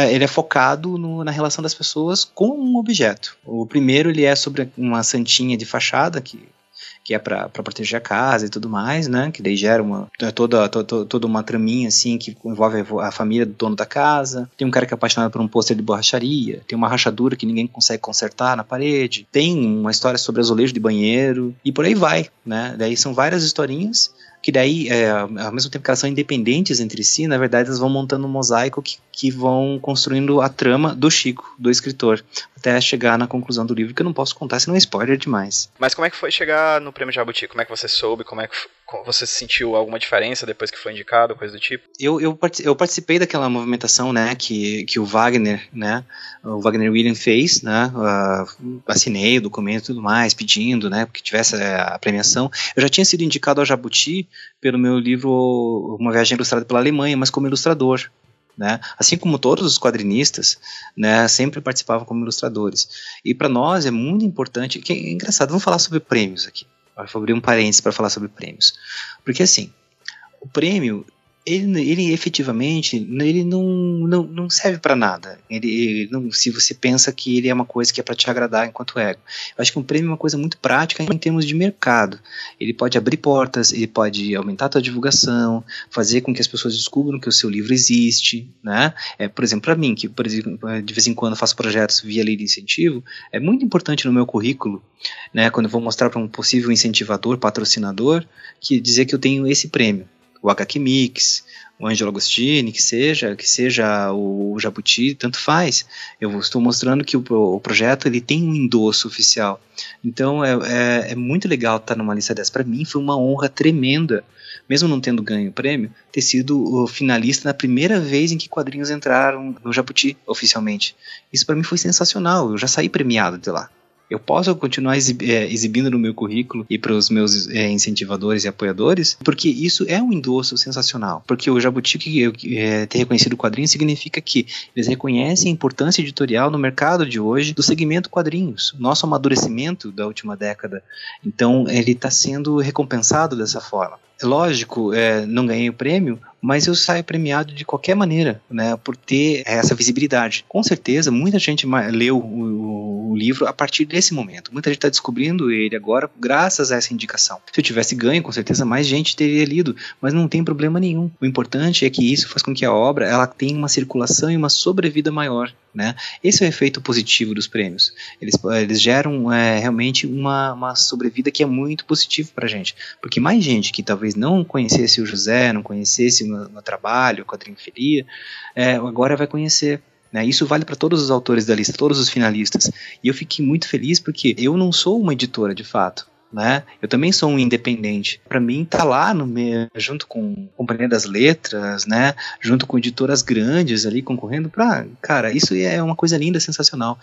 [SPEAKER 2] ele é focado no, na relação das pessoas com um objeto. O primeiro ele é sobre uma santinha de fachada que que é para proteger a casa e tudo mais, né? Que daí gera uma, é toda, toda, toda uma traminha assim que envolve a família do dono da casa. Tem um cara que é apaixonado por um pôster de borracharia. Tem uma rachadura que ninguém consegue consertar na parede. Tem uma história sobre azulejo de banheiro e por aí vai, né? Daí são várias historinhas que daí, é, ao mesmo tempo que elas são independentes entre si, na verdade elas vão montando um mosaico que, que vão construindo a trama do Chico, do escritor, até chegar na conclusão do livro, que eu não posso contar, senão é spoiler demais.
[SPEAKER 1] Mas como é que foi chegar no Prêmio Jabuti? Como é que você soube? Como é que você sentiu alguma diferença depois que foi indicado, coisa do tipo?
[SPEAKER 2] Eu, eu, eu participei daquela movimentação, né, que, que o Wagner, né, o Wagner William fez, né, uh, assinei o documento e tudo mais, pedindo, né, que tivesse a premiação. Eu já tinha sido indicado ao Jabuti pelo meu livro Uma Viagem Ilustrada pela Alemanha, mas como ilustrador, né? Assim como todos os quadrinistas, né, sempre participavam como ilustradores. E para nós é muito importante, que é engraçado, vamos falar sobre prêmios aqui. Abrir um parênteses para falar sobre prêmios. Porque assim, o prêmio ele, ele efetivamente ele não, não, não serve para nada. Ele, ele, não, se você pensa que ele é uma coisa que é para te agradar enquanto ego. Eu acho que um prêmio é uma coisa muito prática em termos de mercado. Ele pode abrir portas, ele pode aumentar a tua divulgação, fazer com que as pessoas descubram que o seu livro existe, né? É, por exemplo, para mim, que por exemplo, de vez em quando faço projetos via lei de incentivo, é muito importante no meu currículo, né, quando eu vou mostrar para um possível incentivador, patrocinador, que dizer que eu tenho esse prêmio o HQ Mix, o Angelo Agostini, que seja, que seja o Jabuti, tanto faz. Eu estou mostrando que o, o projeto ele tem um endosso oficial. Então é, é, é muito legal estar numa lista dessa. Para mim foi uma honra tremenda, mesmo não tendo ganho o prêmio, ter sido o finalista na primeira vez em que quadrinhos entraram no Jabuti oficialmente. Isso para mim foi sensacional. Eu já saí premiado de lá eu posso continuar é, exibindo no meu currículo e para os meus é, incentivadores e apoiadores, porque isso é um endosso sensacional. Porque o Jabuti que, é, ter reconhecido o quadrinho significa que eles reconhecem a importância editorial no mercado de hoje do segmento quadrinhos, nosso amadurecimento da última década. Então ele está sendo recompensado dessa forma. Lógico, é, não ganhei o prêmio, mas eu saio premiado de qualquer maneira, né, por ter essa visibilidade. Com certeza, muita gente leu o, o livro a partir desse momento. Muita gente está descobrindo ele agora graças a essa indicação. Se eu tivesse ganho, com certeza mais gente teria lido, mas não tem problema nenhum. O importante é que isso faz com que a obra ela tenha uma circulação e uma sobrevida maior. Né? Esse é o efeito positivo dos prêmios. Eles, eles geram é, realmente uma, uma sobrevida que é muito positivo para a gente. Porque mais gente que talvez não conhecesse o José, não conhecesse o meu, meu trabalho, o quadrinho Feria, é, agora vai conhecer. Né? Isso vale para todos os autores da lista, todos os finalistas. E eu fiquei muito feliz porque eu não sou uma editora de fato né? Eu também sou um independente. Para mim, tá lá no meio, junto com Companhia das Letras, né? Junto com editoras grandes ali concorrendo para, cara, isso é uma coisa linda, sensacional.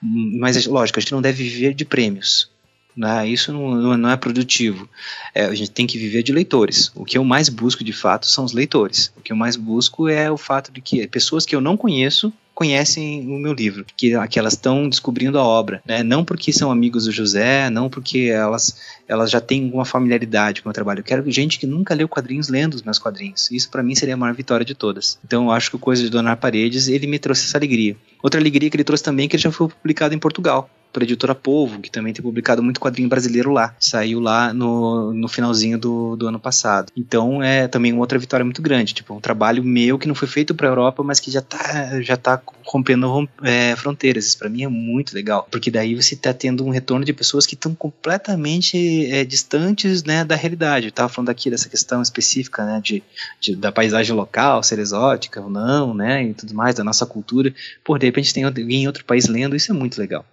[SPEAKER 2] Mas lógico, a gente não deve viver de prêmios. Né? Isso não, não é produtivo. É, a gente tem que viver de leitores. O que eu mais busco de fato são os leitores. O que eu mais busco é o fato de que pessoas que eu não conheço conhecem o meu livro, que, que elas estão descobrindo a obra, né? Não porque são amigos do José, não porque elas, elas já têm alguma familiaridade com o meu trabalho. Eu quero gente que nunca leu quadrinhos lendo os meus quadrinhos. Isso para mim seria a maior vitória de todas. Então eu acho que o Coisa de Donar Paredes, ele me trouxe essa alegria. Outra alegria que ele trouxe também é que ele já foi publicado em Portugal pela editora Povo, que também tem publicado muito quadrinho brasileiro lá. Saiu lá no, no finalzinho do, do ano passado. Então é também uma outra vitória muito grande. Tipo, um trabalho meu que não foi feito para a Europa, mas que já tá, já tá rompendo é, fronteiras. Isso para mim é muito legal, porque daí você tá tendo um retorno de pessoas que estão completamente é, distantes né, da realidade. Eu tava falando aqui dessa questão específica né, de, de, da paisagem local, ser exótica ou não, né, e tudo mais, da nossa cultura. Por de repente tem alguém em outro país lendo, isso é muito legal.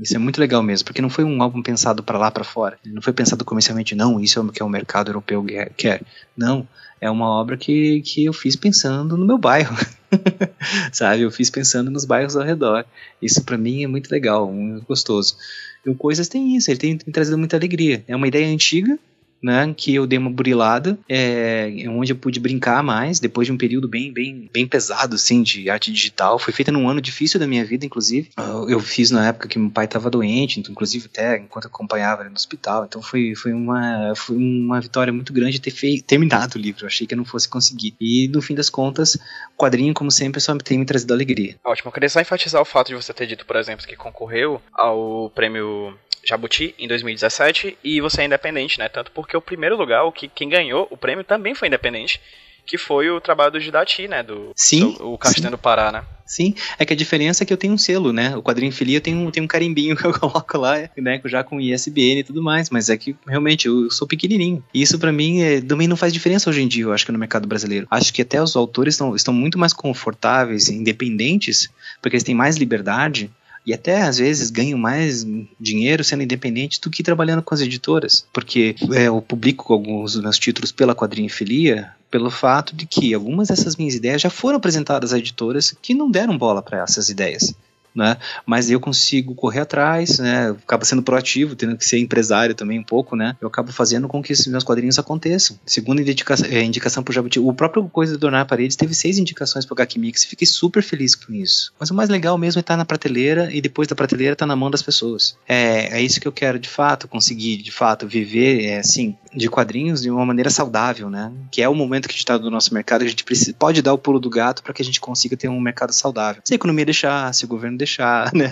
[SPEAKER 2] Isso é muito legal mesmo, porque não foi um álbum pensado para lá para fora. Não foi pensado comercialmente, não, isso é o que o mercado europeu quer. Não, é uma obra que, que eu fiz pensando no meu bairro. Sabe, eu fiz pensando nos bairros ao redor. Isso para mim é muito legal, muito gostoso. E o Coisas tem isso, ele tem, tem trazido muita alegria. É uma ideia antiga, né, que eu dei uma burilada, é, onde eu pude brincar mais, depois de um período bem, bem, bem pesado, assim, de arte digital. Foi feita num ano difícil da minha vida, inclusive. Eu fiz na época que meu pai estava doente, então, inclusive até enquanto eu acompanhava ele no hospital. Então foi, foi, uma, foi uma vitória muito grande ter feito, terminado o livro. Eu achei que eu não fosse conseguir. E no fim das contas, o quadrinho, como sempre, só tem me trazido alegria.
[SPEAKER 1] Ótimo. Eu queria só enfatizar o fato de você ter dito, por exemplo, que concorreu ao prêmio Jabuti em 2017 e você é independente, né? Tanto porque o primeiro lugar, o que quem ganhou o prêmio também foi independente, que foi o trabalho do Judati, né? Do,
[SPEAKER 2] sim,
[SPEAKER 1] do, o Castanho do Pará, né?
[SPEAKER 2] Sim, é que a diferença é que eu tenho um selo, né? O quadrinho filia tem um, tem um carimbinho que eu coloco lá, né? Já com ISBN e tudo mais, mas é que realmente eu sou pequenininho. E isso para mim é, também não faz diferença hoje em dia, eu acho que no mercado brasileiro. Acho que até os autores estão, estão muito mais confortáveis, independentes, porque eles têm mais liberdade e até às vezes ganham mais dinheiro sendo independente do que trabalhando com as editoras, porque é, eu publico alguns dos meus títulos pela quadrinhofilia pelo fato de que algumas dessas minhas ideias já foram apresentadas a editoras que não deram bola para essas ideias né? Mas eu consigo correr atrás, né? Acaba sendo proativo, tendo que ser empresário também um pouco, né? Eu acabo fazendo com que esses meus quadrinhos aconteçam. Segunda indicação, é, indicação pro Jabuti, o próprio Coisa de Donar Paredes teve seis indicações pro HQ Mix, fiquei super feliz com isso. Mas o mais legal mesmo é estar na prateleira e depois da prateleira estar tá na mão das pessoas. É, é isso que eu quero de fato, conseguir de fato viver, é, assim, de quadrinhos de uma maneira saudável, né? Que é o momento que a gente está no nosso mercado, a gente precisa, pode dar o pulo do gato para que a gente consiga ter um mercado saudável. Se a economia deixar, se o governo deixar, né?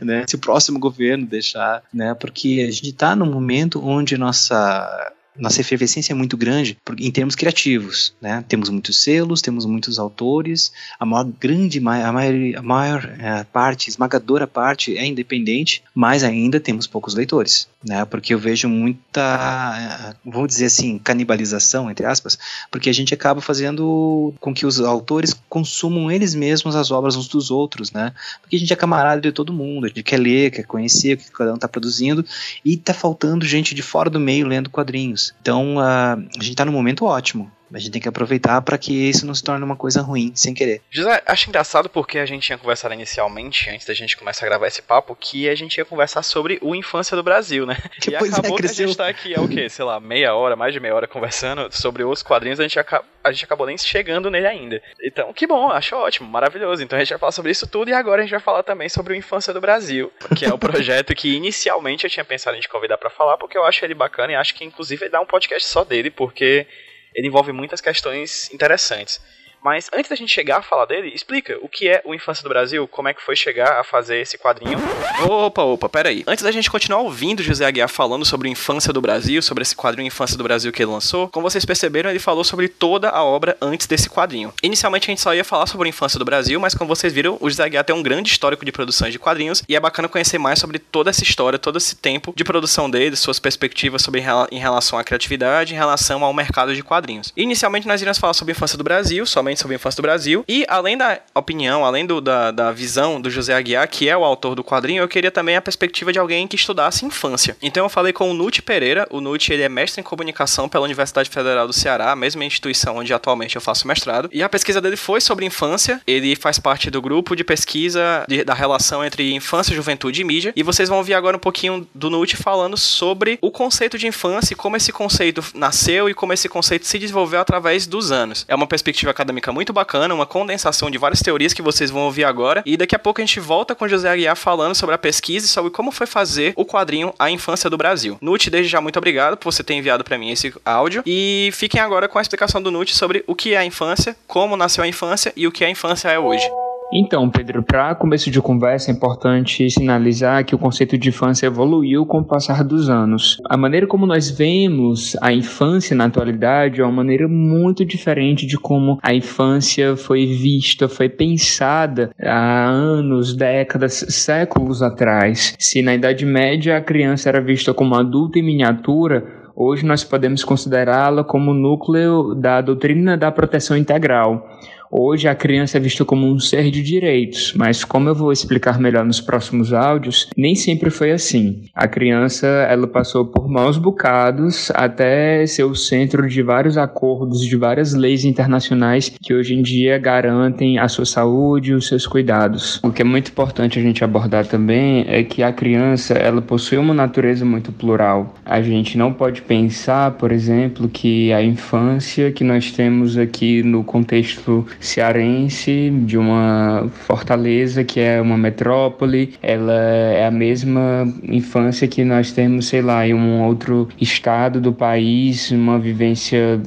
[SPEAKER 2] né? Se o próximo governo deixar, né? Porque a gente está num momento onde nossa nossa efervescência é muito grande em termos criativos, né? Temos muitos selos, temos muitos autores, a maior grande, a maior, a maior é, parte, esmagadora parte é independente, mas ainda temos poucos leitores, né? Porque eu vejo muita, vamos dizer assim, canibalização entre aspas, porque a gente acaba fazendo com que os autores consumam eles mesmos as obras uns dos outros, né? Porque a gente é camarada de todo mundo, a gente quer ler, quer conhecer o que cada um está produzindo e está faltando gente de fora do meio lendo quadrinhos. Então a, a gente está num momento ótimo. A gente tem que aproveitar para que isso não se torne uma coisa ruim, sem querer.
[SPEAKER 1] José, acho engraçado porque a gente tinha conversado inicialmente, antes da gente começar a gravar esse papo, que a gente ia conversar sobre o Infância do Brasil, né?
[SPEAKER 2] Que e acabou
[SPEAKER 1] é,
[SPEAKER 2] que a
[SPEAKER 1] gente tá aqui, é o quê? Sei lá, meia hora, mais de meia hora conversando sobre os quadrinhos, a gente, acaba, a gente acabou nem chegando nele ainda. Então, que bom, acho ótimo, maravilhoso. Então a gente vai falar sobre isso tudo e agora a gente vai falar também sobre o Infância do Brasil, que é o projeto que inicialmente eu tinha pensado em te convidar para falar, porque eu acho ele bacana e acho que inclusive ele dá um podcast só dele, porque ele envolve muitas questões interessantes. Mas antes da gente chegar a falar dele, explica o que é o Infância do Brasil, como é que foi chegar a fazer esse quadrinho. Opa, opa, peraí. Antes da gente continuar ouvindo José Aguiar falando sobre o Infância do Brasil, sobre esse quadrinho Infância do Brasil que ele lançou, como vocês perceberam, ele falou sobre toda a obra antes desse quadrinho. Inicialmente a gente só ia falar sobre Infância do Brasil, mas como vocês viram, o José Aguiar tem um grande histórico de produções de quadrinhos e é bacana conhecer mais sobre toda essa história, todo esse tempo de produção dele, suas perspectivas sobre em relação à criatividade, em relação ao mercado de quadrinhos. Inicialmente nós iríamos falar sobre Infância do Brasil, somente sobre a infância do Brasil. E além da opinião, além do, da, da visão do José Aguiar, que é o autor do quadrinho, eu queria também a perspectiva de alguém que estudasse infância. Então eu falei com o Nute Pereira. O Nute ele é mestre em comunicação pela Universidade Federal do Ceará, a mesma instituição onde atualmente eu faço mestrado. E a pesquisa dele foi sobre infância. Ele faz parte do grupo de pesquisa de, da relação entre infância, juventude e mídia. E vocês vão ouvir agora um pouquinho do Nute falando sobre o conceito de infância e como esse conceito nasceu e como esse conceito se desenvolveu através dos anos. É uma perspectiva acadêmica muito bacana, uma condensação de várias teorias que vocês vão ouvir agora. E daqui a pouco a gente volta com José Aguiar falando sobre a pesquisa e sobre como foi fazer o quadrinho A Infância do Brasil. Nute, desde já muito obrigado por você ter enviado para mim esse áudio. E fiquem agora com a explicação do Nute sobre o que é a infância, como nasceu a infância e o que a infância é hoje.
[SPEAKER 3] Então, Pedro, para começo de conversa é importante sinalizar que o conceito de infância evoluiu com o passar dos anos. A maneira como nós vemos a infância na atualidade é uma maneira muito diferente de como a infância foi vista, foi pensada há anos, décadas, séculos atrás. Se na Idade Média a criança era vista como adulta em miniatura, hoje nós podemos considerá-la como núcleo da doutrina da proteção integral. Hoje a criança é vista como um ser de direitos, mas como eu vou explicar melhor nos próximos áudios, nem sempre foi assim. A criança ela passou por maus bocados até ser o centro de vários acordos, de várias leis internacionais que hoje em dia garantem a sua saúde e os seus cuidados. O que é muito importante a gente abordar também é que a criança ela possui uma natureza muito plural. A gente não pode pensar, por exemplo, que a infância que nós temos aqui no contexto cearense, de uma fortaleza que é uma metrópole. Ela é a mesma infância que nós temos, sei lá, em um outro estado do país, uma vivência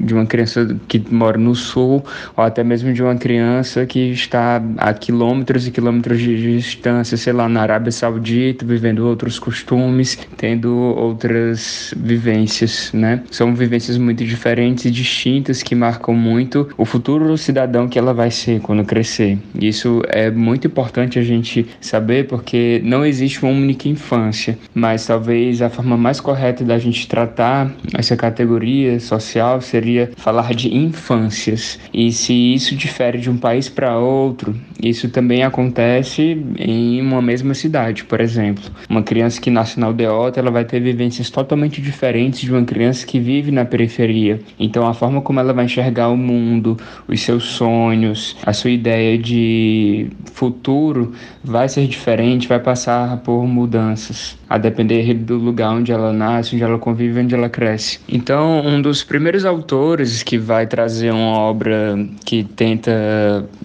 [SPEAKER 3] de uma criança que mora no sul, ou até mesmo de uma criança que está a quilômetros e quilômetros de distância, sei lá, na Arábia Saudita, vivendo outros costumes, tendo outras vivências, né? São vivências muito diferentes e distintas que marcam muito o futuro cidadão que ela vai ser quando crescer. Isso é muito importante a gente saber porque não existe uma única infância, mas talvez a forma mais correta da gente tratar essa categoria social seria poderia falar de infâncias. E se isso difere de um país para outro, isso também acontece em uma mesma cidade, por exemplo. Uma criança que nasce na aldeota, ela vai ter vivências totalmente diferentes de uma criança que vive na periferia. Então a forma como ela vai enxergar o mundo, os seus sonhos, a sua ideia de futuro vai ser diferente, vai passar por mudanças a depender do lugar onde ela nasce, onde ela convive, onde ela cresce. Então, um dos primeiros autores que vai trazer uma obra que tenta,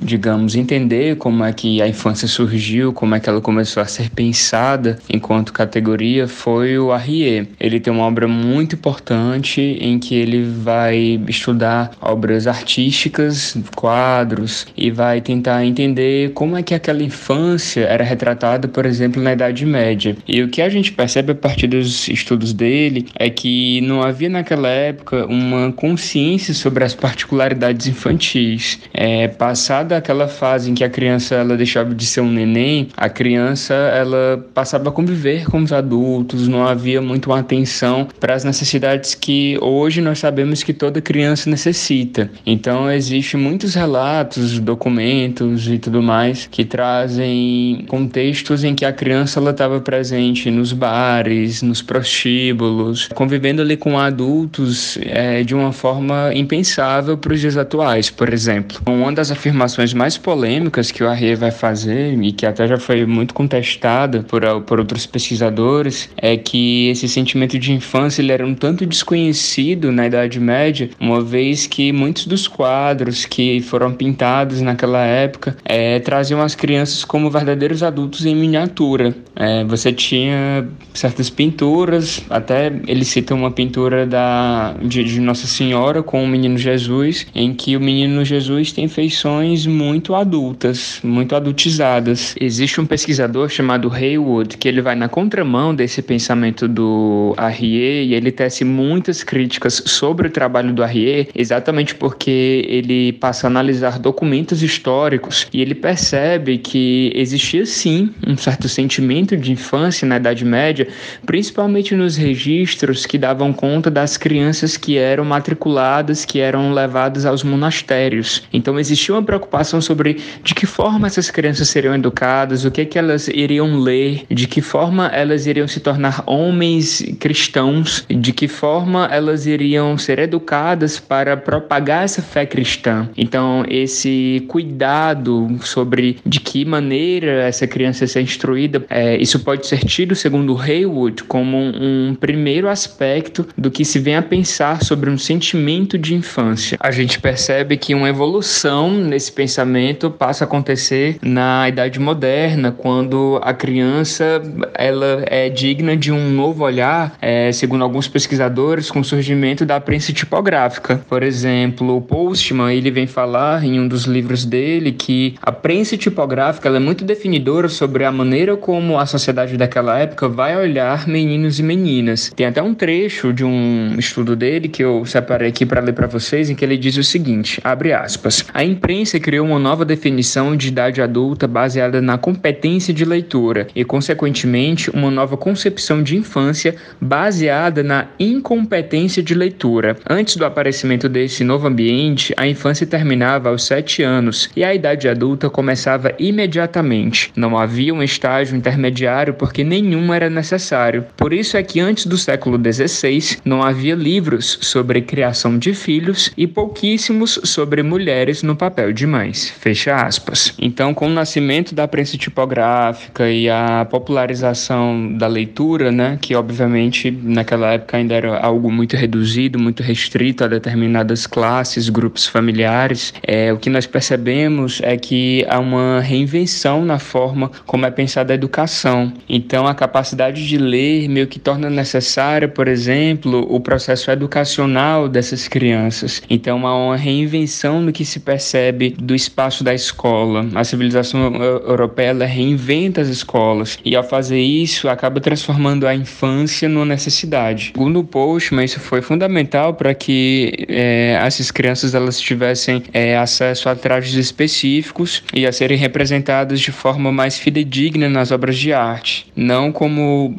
[SPEAKER 3] digamos, entender como é que a infância surgiu, como é que ela começou a ser pensada enquanto categoria foi o Arrier. Ele tem uma obra muito importante em que ele vai estudar obras artísticas, quadros e vai tentar entender como é que aquela infância era retratada, por exemplo, na Idade Média. E o que a a gente percebe a partir dos estudos dele é que não havia naquela época uma consciência sobre as particularidades infantis. É, passada aquela fase em que a criança ela deixava de ser um neném, a criança ela passava a conviver com os adultos, não havia muito uma atenção para as necessidades que hoje nós sabemos que toda criança necessita. Então existem muitos relatos, documentos e tudo mais que trazem contextos em que a criança ela estava presente nos bares, nos prostíbulos, convivendo ali com adultos é, de uma forma impensável para os dias atuais, por exemplo. Uma das afirmações mais polêmicas que o Arrie vai fazer, e que até já foi muito contestada por, por outros pesquisadores, é que esse sentimento de infância ele era um tanto desconhecido na Idade Média, uma vez que muitos dos quadros que foram pintados naquela época é, traziam as crianças como verdadeiros adultos em miniatura. É, você tinha certas pinturas, até ele cita uma pintura da, de, de, Nossa Senhora com o menino Jesus, em que o menino Jesus tem feições muito adultas, muito adultizadas. Existe um pesquisador chamado Haywood que ele vai na contramão desse pensamento do Arrier e ele tece muitas críticas sobre o trabalho do Arrier, exatamente porque ele passa a analisar documentos históricos e ele percebe que existia sim um certo sentimento de infância na Idade Idade Média, principalmente nos registros que davam conta das crianças que eram matriculadas, que eram levadas aos monastérios. Então existia uma preocupação sobre de que forma essas crianças seriam educadas, o que, que elas iriam ler, de que forma elas iriam se tornar homens cristãos, de que forma elas iriam ser educadas para propagar essa fé cristã. Então, esse cuidado sobre de que maneira essa criança ser instruída, é, isso pode ser tido, segundo Haywood, como um, primeiro aspecto do que se vem a pensar sobre um sentimento de infância. A gente percebe que uma evolução nesse pensamento passa a acontecer na idade moderna, quando a criança ela é digna de um novo olhar, é, segundo alguns pesquisadores, com o surgimento da prensa tipográfica. Por exemplo, o Postman ele vem falar em um dos livros dele que a prensa tipográfica é muito definidora sobre a maneira como a sociedade daquela época vai olhar meninos e meninas. Tem até um trecho de um estudo dele que eu separei aqui para ler para vocês, em que ele diz o seguinte: abre aspas. A imprensa criou uma nova definição de idade adulta baseada na competência de leitura e, consequentemente, uma nova concepção de infância baseada na incompetência de leitura. Antes do aparecimento desse novo ambiente, a infância terminava aos 7 anos e a idade adulta começava imediatamente. Não havia um estágio intermediário porque nenhum era necessário. Por isso é que antes do século XVI não havia livros sobre criação de filhos e pouquíssimos sobre mulheres no papel de mães. Fecha aspas. Então, com o nascimento da prensa tipográfica e a popularização da leitura, né, que obviamente naquela época ainda era algo muito reduzido, muito restrito a determinadas classes, grupos familiares, é, o que nós percebemos é que há uma reinvenção na forma como é pensada a educação. Então, a capacidade de ler meio que torna necessária, por exemplo, o processo educacional dessas crianças. Então, há uma reinvenção no que se percebe do espaço da escola. A civilização europeia reinventa as escolas e, ao fazer isso, acaba transformando a infância numa necessidade. Segundo o Postman, isso foi fundamental para que é, essas crianças elas tivessem é, acesso a trajes específicos e a serem representadas de forma mais fidedigna nas obras de arte, não como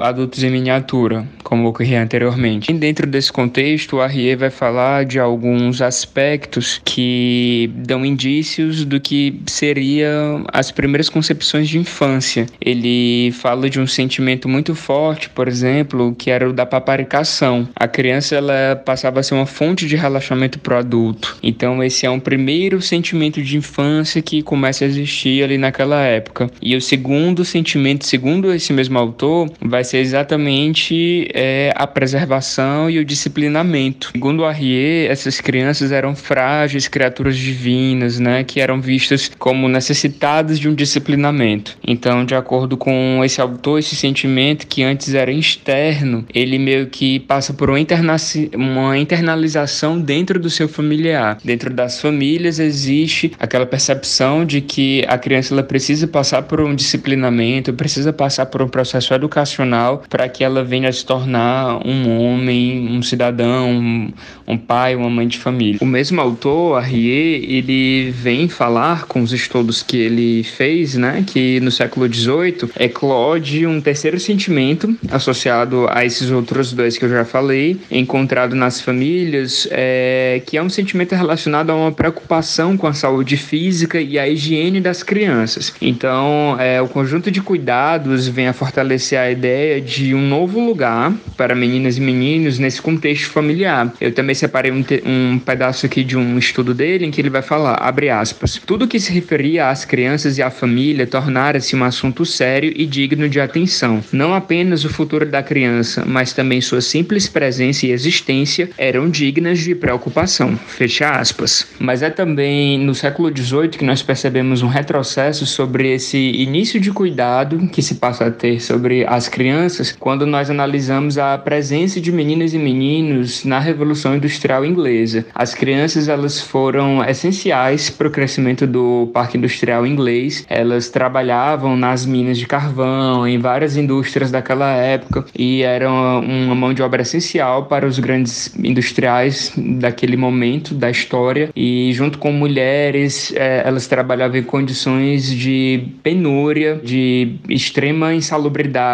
[SPEAKER 3] adultos em miniatura, como ocorria anteriormente. E dentro desse contexto, o Arrier vai falar de alguns aspectos que dão indícios do que seriam as primeiras concepções de infância. Ele fala de um sentimento muito forte, por exemplo, que era o da paparicação. A criança ela passava a ser uma fonte de relaxamento para o adulto. Então esse é um primeiro sentimento de infância que começa a existir ali naquela época. E o segundo sentimento, segundo esse mesmo autor, vai ser exatamente é, a preservação e o disciplinamento. Segundo Arrier, essas crianças eram frágeis criaturas divinas, né, que eram vistas como necessitadas de um disciplinamento. Então, de acordo com esse autor, esse sentimento que antes era externo, ele meio que passa por uma, interna uma internalização dentro do seu familiar. Dentro das famílias existe aquela percepção de que a criança ela precisa passar por um disciplinamento, precisa passar por um processo educacional para que ela venha a se tornar um homem, um cidadão, um, um pai, uma mãe de família. O mesmo autor, Arrier, ele vem falar com os estudos que ele fez, né, que no século XVIII eclode um terceiro sentimento associado a esses outros dois que eu já falei, encontrado nas famílias, é, que é um sentimento relacionado a uma preocupação com a saúde física e a higiene das crianças. Então, é, o conjunto de cuidados vem a fortalecer a ideia de um novo lugar para meninas e meninos nesse contexto familiar. Eu também separei um, um pedaço aqui de um estudo dele em que ele vai falar, abre aspas, tudo que se referia às crianças e à família tornara-se um assunto sério e digno de atenção. Não apenas o futuro da criança, mas também sua simples presença e existência eram dignas de preocupação. Fecha aspas. Mas é também no século XVIII que nós percebemos um retrocesso sobre esse início de cuidado que se passa a ter sobre as crianças quando nós analisamos a presença de meninas e meninos na Revolução Industrial Inglesa. As crianças elas foram essenciais para o crescimento do Parque Industrial Inglês. Elas trabalhavam nas minas de carvão, em várias indústrias daquela época e eram uma mão de obra essencial para os grandes industriais daquele momento da história. E junto com mulheres, é, elas trabalhavam em condições de penúria, de extrema insalubridade.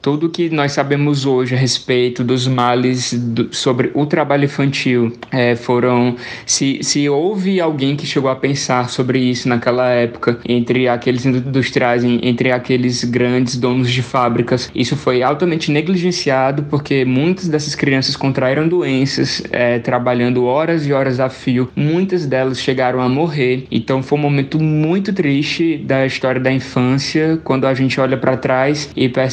[SPEAKER 3] Tudo que nós sabemos hoje a respeito dos males do, sobre o trabalho infantil é, foram. Se, se houve alguém que chegou a pensar sobre isso naquela época, entre aqueles industriais, entre aqueles grandes donos de fábricas, isso foi altamente negligenciado porque muitas dessas crianças contraíram doenças é, trabalhando horas e horas a fio. Muitas delas chegaram a morrer. Então foi um momento muito triste da história da infância quando a gente olha para trás e percebe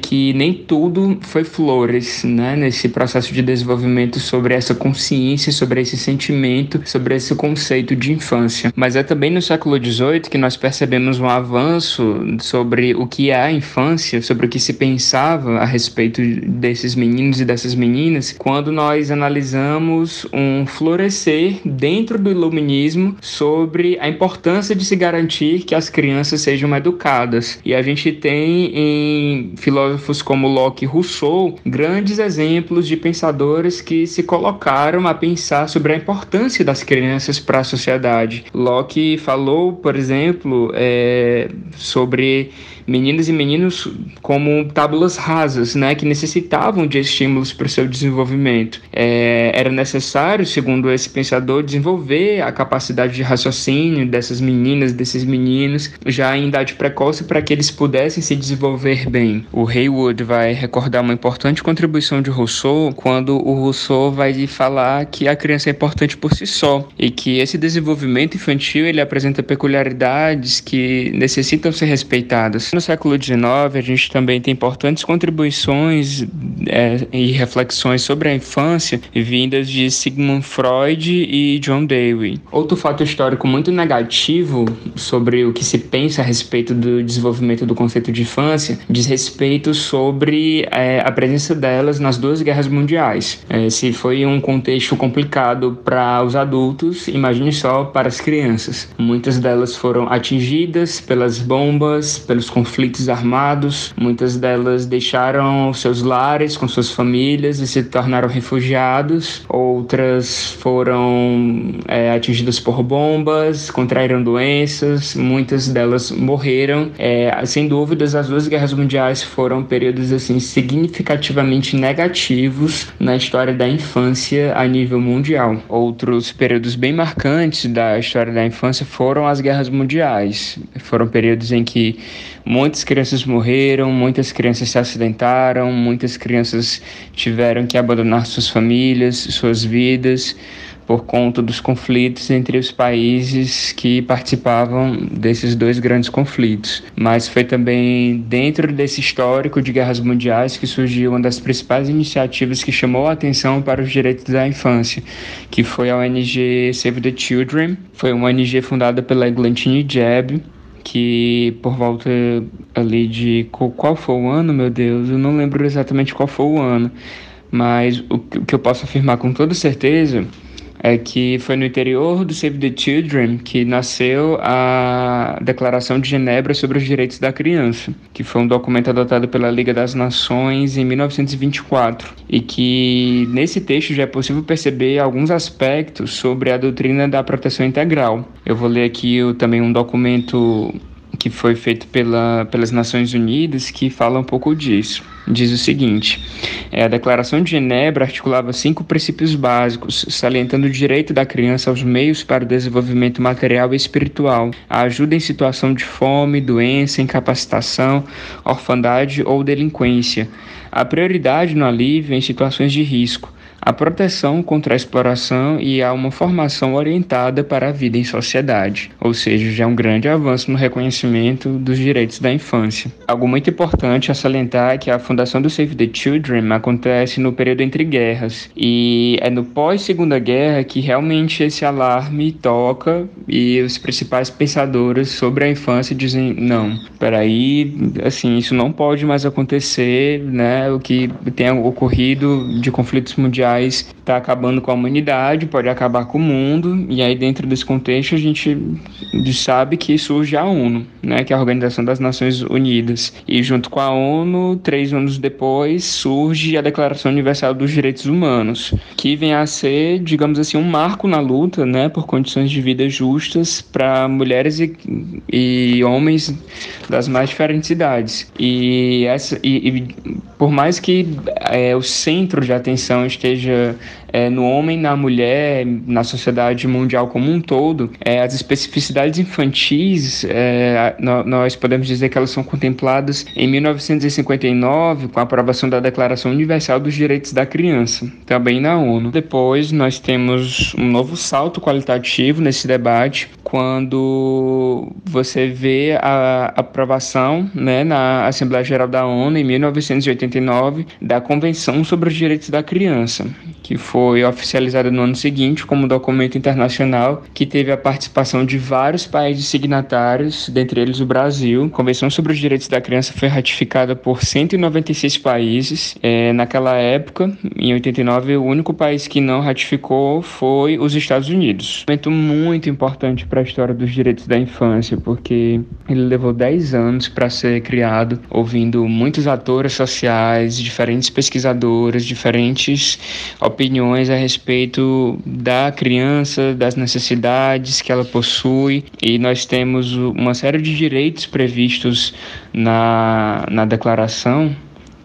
[SPEAKER 3] que nem tudo foi flores, né? Nesse processo de desenvolvimento sobre essa consciência, sobre esse sentimento, sobre esse conceito de infância. Mas é também no século XVIII que nós percebemos um avanço sobre o que é a infância, sobre o que se pensava a respeito desses meninos e dessas meninas, quando nós analisamos um florescer dentro do iluminismo sobre a importância de se garantir que as crianças sejam educadas. E a gente tem em filósofos como Locke e Rousseau grandes exemplos de pensadores que se colocaram a pensar sobre a importância das crianças para a sociedade. Locke falou, por exemplo, é, sobre meninas e meninos como tábulas rasas, né, que necessitavam de estímulos para o seu desenvolvimento. É, era necessário, segundo esse pensador, desenvolver a capacidade de raciocínio dessas meninas, desses meninos, já em idade precoce, para que eles pudessem se desenvolver bem. O Haywood vai recordar uma importante contribuição de Rousseau quando o Rousseau vai falar que a criança é importante por si só e que esse desenvolvimento infantil ele apresenta peculiaridades que necessitam ser respeitadas. No século XIX, a gente também tem importantes contribuições é, e reflexões sobre a infância vindas de Sigmund Freud e John Dewey. Outro fato histórico muito negativo sobre o que se pensa a respeito do desenvolvimento do conceito de infância diz respeito sobre é, a presença delas nas duas guerras mundiais. É, se foi um contexto complicado para os adultos, imagine só para as crianças. Muitas delas foram atingidas pelas bombas, pelos conflitos armados, muitas delas deixaram seus lares com suas famílias e se tornaram refugiados, outras foram é, atingidas por bombas, contraíram doenças, muitas delas morreram. É, sem dúvidas, as duas guerras mundiais foram períodos assim significativamente negativos na história da infância a nível mundial. Outros períodos bem marcantes da história da infância foram as guerras mundiais. Foram períodos em que Muitas crianças morreram, muitas crianças se acidentaram, muitas crianças tiveram que abandonar suas famílias, suas vidas por conta dos conflitos entre os países que participavam desses dois grandes conflitos. Mas foi também dentro desse histórico de guerras mundiais que surgiu uma das principais iniciativas que chamou a atenção para os direitos da infância, que foi a ONG Save the Children. Foi uma ONG fundada pela Eglantine Jebb, que por volta ali de qual foi o ano, meu Deus, eu não lembro exatamente qual foi o ano, mas o que eu posso afirmar com toda certeza é que foi no interior do Save the Children que nasceu a Declaração de Genebra sobre os Direitos da Criança, que foi um documento adotado pela Liga das Nações em 1924 e que nesse texto já é possível perceber alguns aspectos sobre a doutrina da proteção integral. Eu vou ler aqui também um documento que foi feito pela, pelas Nações Unidas, que fala um pouco disso. Diz o seguinte: é, a Declaração de Genebra articulava cinco princípios básicos, salientando o direito da criança aos meios para o desenvolvimento material e espiritual, a ajuda em situação de fome, doença, incapacitação, orfandade ou delinquência, a prioridade no alívio em situações de risco a proteção contra a exploração e a uma formação orientada para a vida em sociedade, ou seja, já é um grande avanço no reconhecimento dos direitos da infância. Algo muito importante a salientar é que a fundação do Save the Children acontece no período entre guerras e é no pós-segunda guerra que realmente esse alarme toca e os principais pensadores sobre a infância dizem não, peraí, assim isso não pode mais acontecer, né? O que tem ocorrido de conflitos mundiais sociais está acabando com a humanidade, pode acabar com o mundo e aí dentro desse contexto a gente sabe que surge a ONU, né? Que é a Organização das Nações Unidas e junto com a ONU três anos depois surge a Declaração Universal dos Direitos Humanos, que vem a ser, digamos assim, um marco na luta, né, por condições de vida justas para mulheres e, e, homens das mais diferentes idades. E, essa, e, e por mais que é, o centro de atenção esteja é, no homem, na mulher, na sociedade mundial como um todo, é, as especificidades infantis, é, nós podemos dizer que elas são contempladas em 1959 com a aprovação da Declaração Universal dos Direitos da Criança, também na ONU. Depois nós temos um novo salto qualitativo nesse debate quando você vê a aprovação né, na Assembleia Geral da ONU em 1989 da Convenção sobre os Direitos da Criança, que foi oficializada no ano seguinte como documento internacional que teve a participação de vários países signatários, dentre eles o Brasil. A Convenção sobre os Direitos da Criança foi ratificada por 196 países. É, naquela época, em 89, o único país que não ratificou foi os Estados Unidos. Um momento muito importante para a história dos direitos da infância, porque ele levou 10 anos para ser criado, ouvindo muitos atores sociais, diferentes pesquisadores, diferentes opiniões a respeito da criança, das necessidades que ela possui, e nós temos uma série de direitos previstos na, na declaração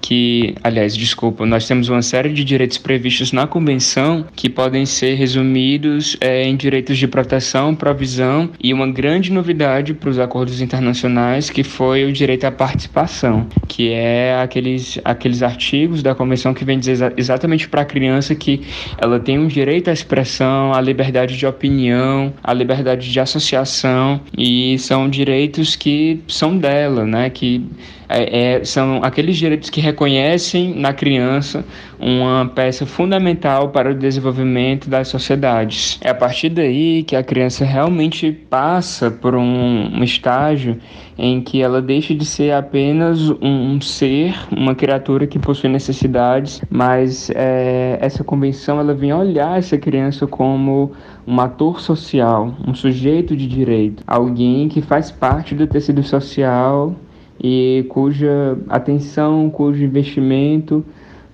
[SPEAKER 3] que, aliás, desculpa, nós temos uma série de direitos previstos na Convenção que podem ser resumidos é, em direitos de proteção, provisão e uma grande novidade para os acordos internacionais que foi o direito à participação, que é aqueles, aqueles artigos da Convenção que vem dizer exatamente para a criança que ela tem um direito à expressão, à liberdade de opinião, à liberdade de associação e são direitos que são dela, né? Que é, é, são aqueles direitos que reconhecem na criança uma peça fundamental para o desenvolvimento das sociedades. É a partir daí que a criança realmente passa por um, um estágio em que ela deixa de ser apenas um, um ser, uma criatura que possui necessidades, mas é, essa convenção ela vem olhar essa criança como um ator social, um sujeito de direito, alguém que faz parte do tecido social e cuja atenção, cujo investimento,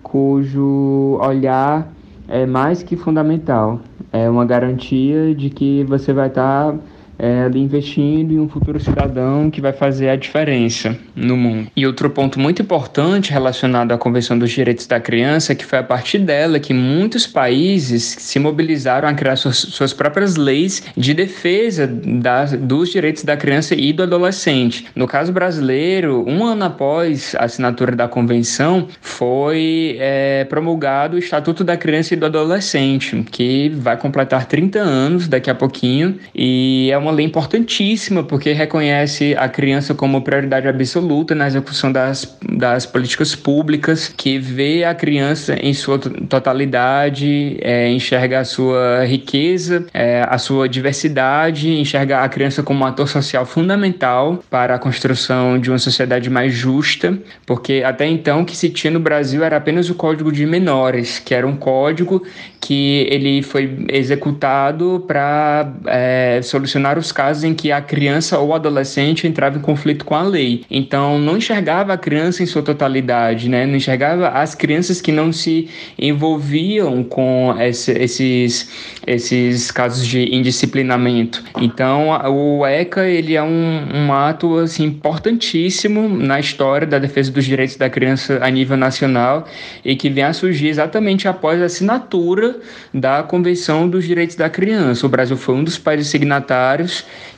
[SPEAKER 3] cujo olhar é mais que fundamental. É uma garantia de que você vai estar é, investindo em um futuro cidadão que vai fazer a diferença no mundo. E outro ponto muito importante relacionado à Convenção dos Direitos da Criança que foi a partir dela que muitos países se mobilizaram a criar suas, suas próprias leis de defesa das, dos direitos da criança e do adolescente. No caso brasileiro, um ano após a assinatura da Convenção, foi é, promulgado o Estatuto da Criança e do Adolescente, que vai completar 30 anos daqui a pouquinho e é uma uma lei importantíssima porque reconhece a criança como prioridade absoluta na execução das, das políticas públicas, que vê a criança em sua totalidade, é, enxerga a sua riqueza, é, a sua diversidade, enxerga a criança como um ator social fundamental para a construção de uma sociedade mais justa, porque até então o que se tinha no Brasil era apenas o Código de Menores, que era um código que ele foi executado para é, solucionar os casos em que a criança ou adolescente entrava em conflito com a lei. Então, não enxergava a criança em sua totalidade, né? Não enxergava as crianças que não se envolviam com esse, esses, esses casos de indisciplinamento. Então, o ECA ele é um, um ato assim, importantíssimo na história da defesa dos direitos da criança a nível nacional e que vem a surgir exatamente após a assinatura da Convenção dos Direitos da Criança. O Brasil foi um dos países signatários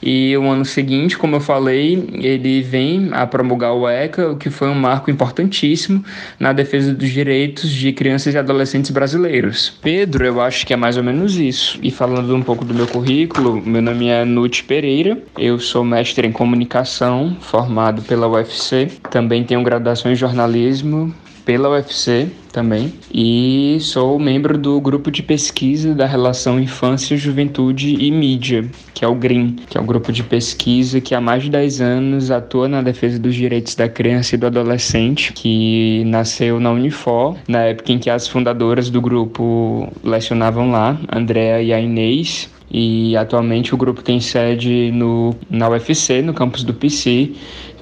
[SPEAKER 3] E o ano seguinte, como eu falei, ele vem a promulgar o ECA, o que foi um marco importantíssimo na defesa dos direitos de crianças e adolescentes brasileiros. Pedro, eu acho que é mais ou menos isso. E falando um pouco do meu currículo, meu nome é Nute Pereira, eu sou mestre em comunicação, formado pela UFC, também tenho graduação em jornalismo pela UFC também. E sou membro do grupo de pesquisa da relação infância, juventude e mídia, que é o GRIM, que é um grupo de pesquisa que há mais de 10 anos atua na defesa dos direitos da criança e do adolescente, que nasceu na Unifor, na época em que as fundadoras do grupo lecionavam lá, Andréa e a Inês, e atualmente o grupo tem sede no, na UFC, no campus do PC,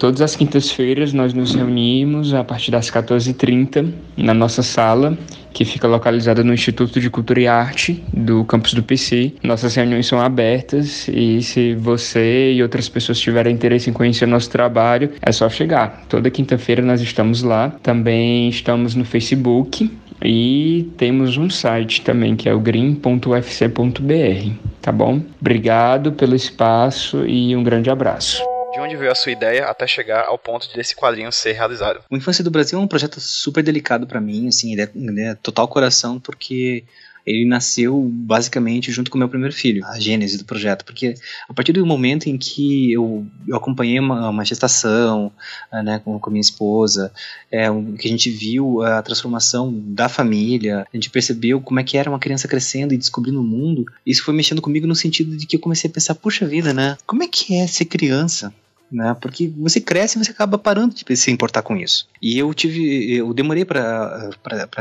[SPEAKER 3] Todas as quintas-feiras nós nos reunimos a partir das 14h30 na nossa sala, que fica localizada no Instituto de Cultura e Arte do campus do PC. Nossas reuniões são abertas e se você e outras pessoas tiverem interesse em conhecer nosso trabalho, é só chegar. Toda quinta-feira nós estamos lá. Também estamos no Facebook e temos um site também que é o green.ufc.br, tá bom? Obrigado pelo espaço e um grande abraço
[SPEAKER 1] de onde veio a sua ideia até chegar ao ponto desse quadrinho ser realizado?
[SPEAKER 2] O Infância do Brasil é um projeto super delicado para mim, assim, ele é, ele é, total coração porque ele nasceu basicamente junto com meu primeiro filho, a gênese do projeto, porque a partir do momento em que eu, eu acompanhei uma, uma gestação ah, né, com, com a minha esposa, é, que a gente viu a transformação da família, a gente percebeu como é que era uma criança crescendo e descobrindo o mundo, isso foi mexendo comigo no sentido de que eu comecei a pensar, puxa vida, né, como é que é ser criança? né? Porque você cresce e você acaba parando de se importar com isso. E eu tive, eu demorei para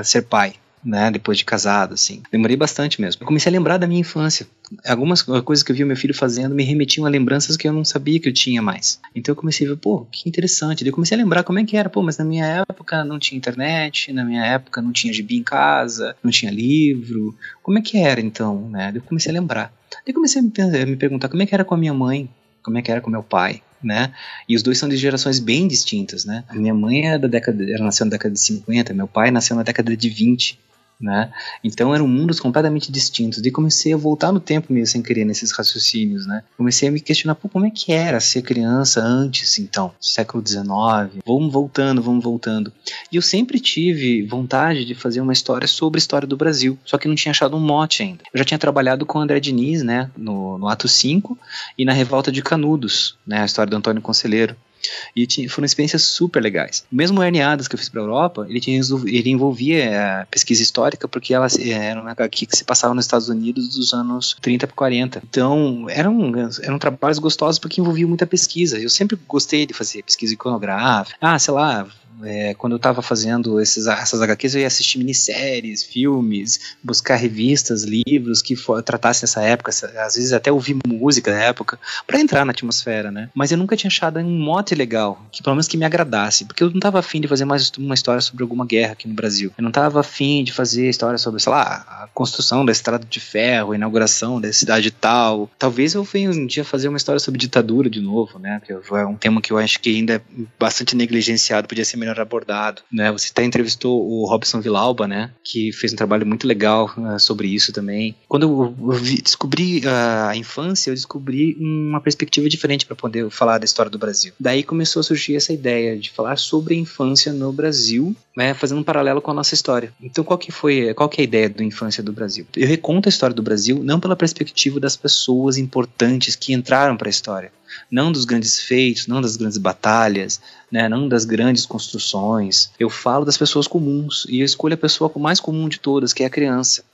[SPEAKER 2] ser pai. Né, depois de casado, assim. Demorei bastante mesmo. Eu comecei a lembrar da minha infância. Algumas coisas que eu vi meu filho fazendo me remetiam a lembranças que eu não sabia que eu tinha mais. Então eu comecei a ver, pô, que interessante. Daí eu comecei a lembrar como é que era. Pô, mas na minha época não tinha internet, na minha época não tinha gibi em casa, não tinha livro. Como é que era então, né? Daí eu comecei a lembrar. Daí comecei a me perguntar como é que era com a minha mãe, como é que era com meu pai, né? E os dois são de gerações bem distintas, né? A minha mãe é da década, ela nasceu na década de 50, meu pai nasceu na década de 20 né? Então eram mundos completamente distintos. E comecei a voltar no tempo meio sem querer nesses raciocínios, né? Comecei a me questionar, pô, como é que era ser criança antes, então, século XIX? Vamos voltando, vamos voltando. E eu sempre tive vontade de fazer uma história sobre a história do Brasil, só que não tinha achado um mote ainda. Eu já tinha trabalhado com André Diniz, né, no, no Ato 5 e na Revolta de Canudos, né, a história do Antônio Conselheiro. E foram experiências super legais. Mesmo o Herniadas que eu fiz para a Europa, ele, tinha, ele envolvia é, pesquisa histórica porque ela é, era uma HQ que se passava nos Estados Unidos dos anos 30 para 40. Então, eram, eram trabalhos gostosos porque envolviam muita pesquisa. Eu sempre gostei de fazer pesquisa iconográfica. Ah, sei lá, é, quando eu estava fazendo esses, essas HQs, eu ia assistir minisséries, filmes, buscar revistas, livros que for, tratassem essa época, às vezes até ouvir música da época, para entrar na atmosfera, né? Mas eu nunca tinha achado um mote legal, que pelo menos que me agradasse, porque eu não estava afim de fazer mais uma história sobre alguma guerra aqui no Brasil. Eu não estava afim de fazer história sobre, sei lá, a construção da estrada de ferro, a inauguração da cidade tal. Talvez eu venha um dia fazer uma história sobre ditadura de novo, né? Que é um tema que eu acho que ainda é bastante negligenciado, podia ser melhor melhor abordado, né? Você até entrevistou o Robson Vilauba, né? Que fez um trabalho muito legal uh, sobre isso também. Quando eu, descobri uh, a infância, eu descobri uma perspectiva diferente para poder falar da história do Brasil. Daí começou a surgir essa ideia de falar sobre a infância no Brasil, né? Fazendo um paralelo com a nossa história. Então, qual que foi, qual que é a ideia do infância do Brasil? Eu reconto a história do Brasil não pela perspectiva das pessoas importantes que entraram para a história, não dos grandes feitos, não das grandes batalhas, né, não das grandes construções. Eu falo das pessoas comuns e eu escolho a pessoa mais comum de todas, que é a criança.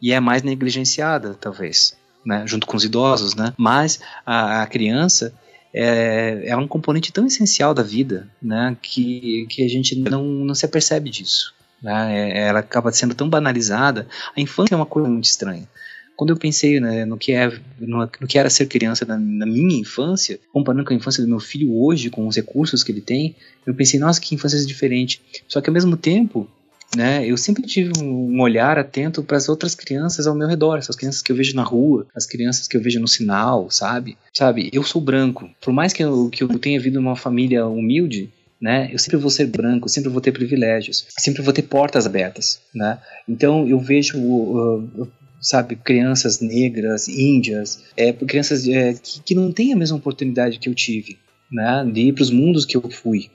[SPEAKER 2] E é mais negligenciada, talvez, né, junto com os idosos, né? Mas a, a criança é, é, um componente tão essencial da vida, né, que, que a gente não, não se apercebe disso. Né? É, ela acaba sendo tão banalizada. A infância é uma coisa muito estranha quando eu pensei né, no, que é, no, no, que era ser criança na, na, minha infância, comparando com a infância do meu filho hoje, com os recursos que ele tem, eu pensei, nossa, que infância diferente. Só que ao mesmo tempo, né, eu sempre tive um olhar atento para as outras crianças ao meu redor, essas crianças que eu vejo na rua, as crianças que eu vejo no sinal, sabe? Sabe, eu sou branco. Por mais que eu, que eu tenha vindo numa família humilde, né? Eu sempre vou ser branco, sempre vou ter privilégios, sempre vou ter portas abertas, né? Então eu vejo uh, sabe, crianças negras, índias, é, crianças é, que, que não têm a mesma oportunidade que eu tive, né, de ir para os mundos que eu fui,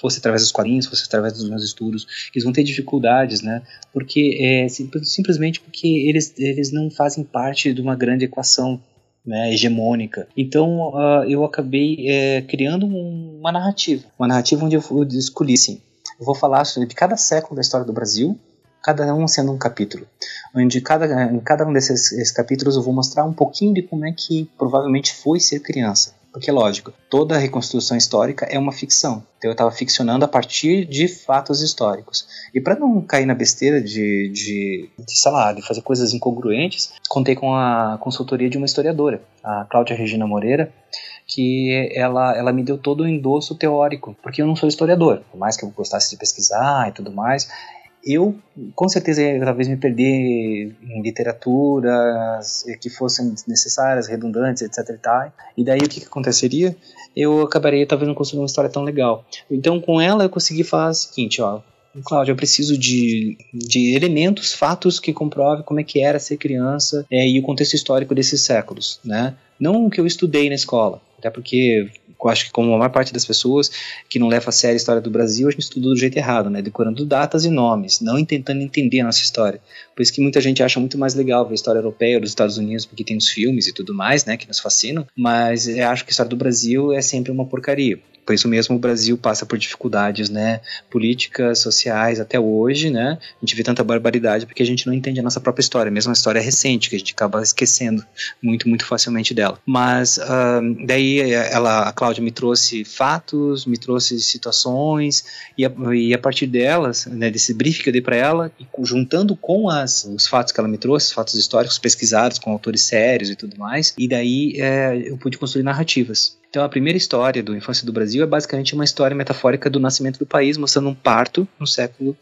[SPEAKER 2] fosse através dos quadrinhos, fosse através dos meus estudos, eles vão ter dificuldades, né? Porque é, simplesmente porque eles, eles não fazem parte de uma grande equação né, hegemônica. Então uh, eu acabei é, criando um, uma narrativa, uma narrativa onde eu, escolhi assim, eu vou falar de cada século da história do Brasil, cada um sendo um capítulo, onde cada, em cada um desses capítulos eu vou mostrar um pouquinho de como é que provavelmente foi ser criança. Porque, lógico, toda reconstrução histórica é uma ficção. Então eu estava ficcionando a partir de fatos históricos. E para não cair na besteira de, de, de, sei lá, de fazer coisas incongruentes, contei com a consultoria de uma historiadora, a Cláudia Regina Moreira, que ela, ela me deu todo o endosso teórico, porque eu não sou historiador, por mais que eu gostasse de pesquisar e tudo mais, eu com certeza ia talvez me perder em literaturas que fossem necessárias, redundantes, etc e tal. E daí o que, que aconteceria? Eu acabaria talvez não construindo uma história tão legal. Então com ela eu consegui falar o seguinte, ó, Cláudio, eu preciso de, de elementos, fatos que comprovem como é que era ser criança é, e o contexto histórico desses séculos, né? Não o que eu estudei na escola, até porque eu acho que como a maior parte das pessoas que não leva a sério a história do Brasil, a gente estuda do jeito errado, né? Decorando datas e nomes, não tentando entender a nossa história. Por isso que muita gente acha muito mais legal ver a história europeia dos Estados Unidos, porque tem os filmes e tudo mais, né? Que nos fascinam. Mas eu acho que a história do Brasil é sempre uma porcaria. Por isso mesmo o Brasil passa por dificuldades, né, políticas, sociais até hoje, né? A gente vê tanta barbaridade porque a gente não entende a nossa própria história, mesmo a história recente que a gente acaba esquecendo muito, muito facilmente dela. Mas uh, daí ela, a Cláudia me trouxe fatos, me trouxe situações e a, e a partir delas, né, desse briefing que eu dei para ela, e juntando com as, os fatos que ela me trouxe, fatos históricos pesquisados com autores sérios e tudo mais, e daí é, eu pude construir narrativas. Então a primeira história do Infância do Brasil é basicamente uma história metafórica do nascimento do país, mostrando um parto no século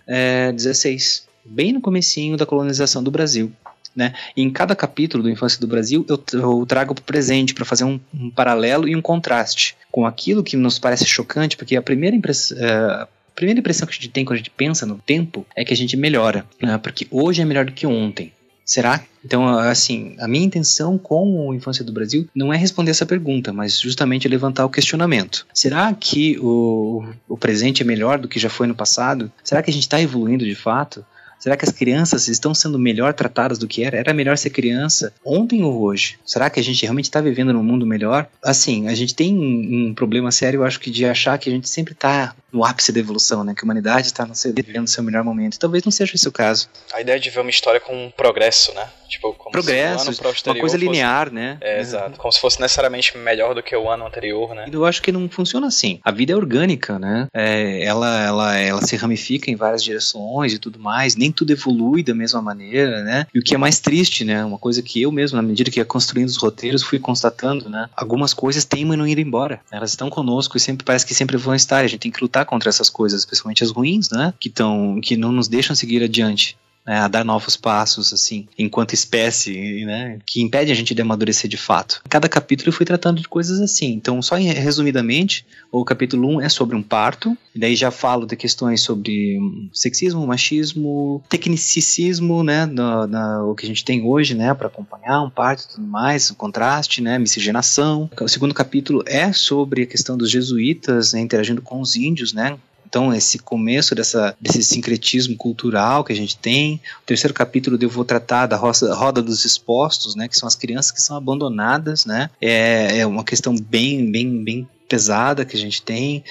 [SPEAKER 2] XVI, é, bem no comecinho da colonização do Brasil. Né? E em cada capítulo do Infância do Brasil eu, eu trago para o presente para fazer um, um, paralelo e um contraste com aquilo que nos parece chocante, porque a primeira impressão. Uh, a primeira impressão que a gente tem quando a gente pensa no tempo é que a gente melhora, né? porque hoje é melhor do que ontem. Será? Então, assim, a minha intenção com o Infância do Brasil não é responder essa pergunta, mas justamente levantar o questionamento. Será que o, o presente é melhor do que já foi no passado? Será que a gente está evoluindo de fato? Será que as crianças estão sendo melhor tratadas do que era? Era melhor ser criança ontem ou hoje? Será que a gente realmente está vivendo num mundo melhor? Assim, a gente tem um problema sério, eu acho que de achar que a gente sempre está no ápice da evolução, né? Que a humanidade está vivendo seu melhor momento. Talvez não seja esse o caso.
[SPEAKER 1] A ideia de ver uma história com um progresso, né?
[SPEAKER 2] Tipo, como progresso, se uma coisa linear,
[SPEAKER 1] fosse...
[SPEAKER 2] né?
[SPEAKER 1] É, exato. Como se fosse necessariamente melhor do que o ano anterior, né?
[SPEAKER 2] Eu acho que não funciona assim. A vida é orgânica, né? É, ela, ela, ela se ramifica em várias direções e tudo mais. Nem tudo evolui da mesma maneira, né? E o que é mais triste, né? Uma coisa que eu mesmo, na medida que ia construindo os roteiros, fui constatando, né? Algumas coisas teimam em não ir embora. Elas estão conosco e sempre parece que sempre vão estar. A gente tem que lutar contra essas coisas, principalmente as ruins, né? Que, tão, que não nos deixam seguir adiante né, a dar novos passos, assim, enquanto espécie, né, que impede a gente de amadurecer de fato. Cada capítulo eu fui tratando de coisas assim. Então, só resumidamente, o capítulo 1 é sobre um parto, e daí já falo de questões sobre sexismo, machismo, tecnicismo, né, no, o que a gente tem hoje, né, para acompanhar um parto e tudo mais, o contraste, né, miscigenação. O segundo capítulo é sobre a questão dos jesuítas né, interagindo com os índios, né, então, esse começo dessa, desse sincretismo cultural que a gente tem. O terceiro capítulo eu vou tratar da roda, roda dos expostos, né, que são as crianças que são abandonadas, né. É, é uma questão bem, bem, bem pesada que a gente tem.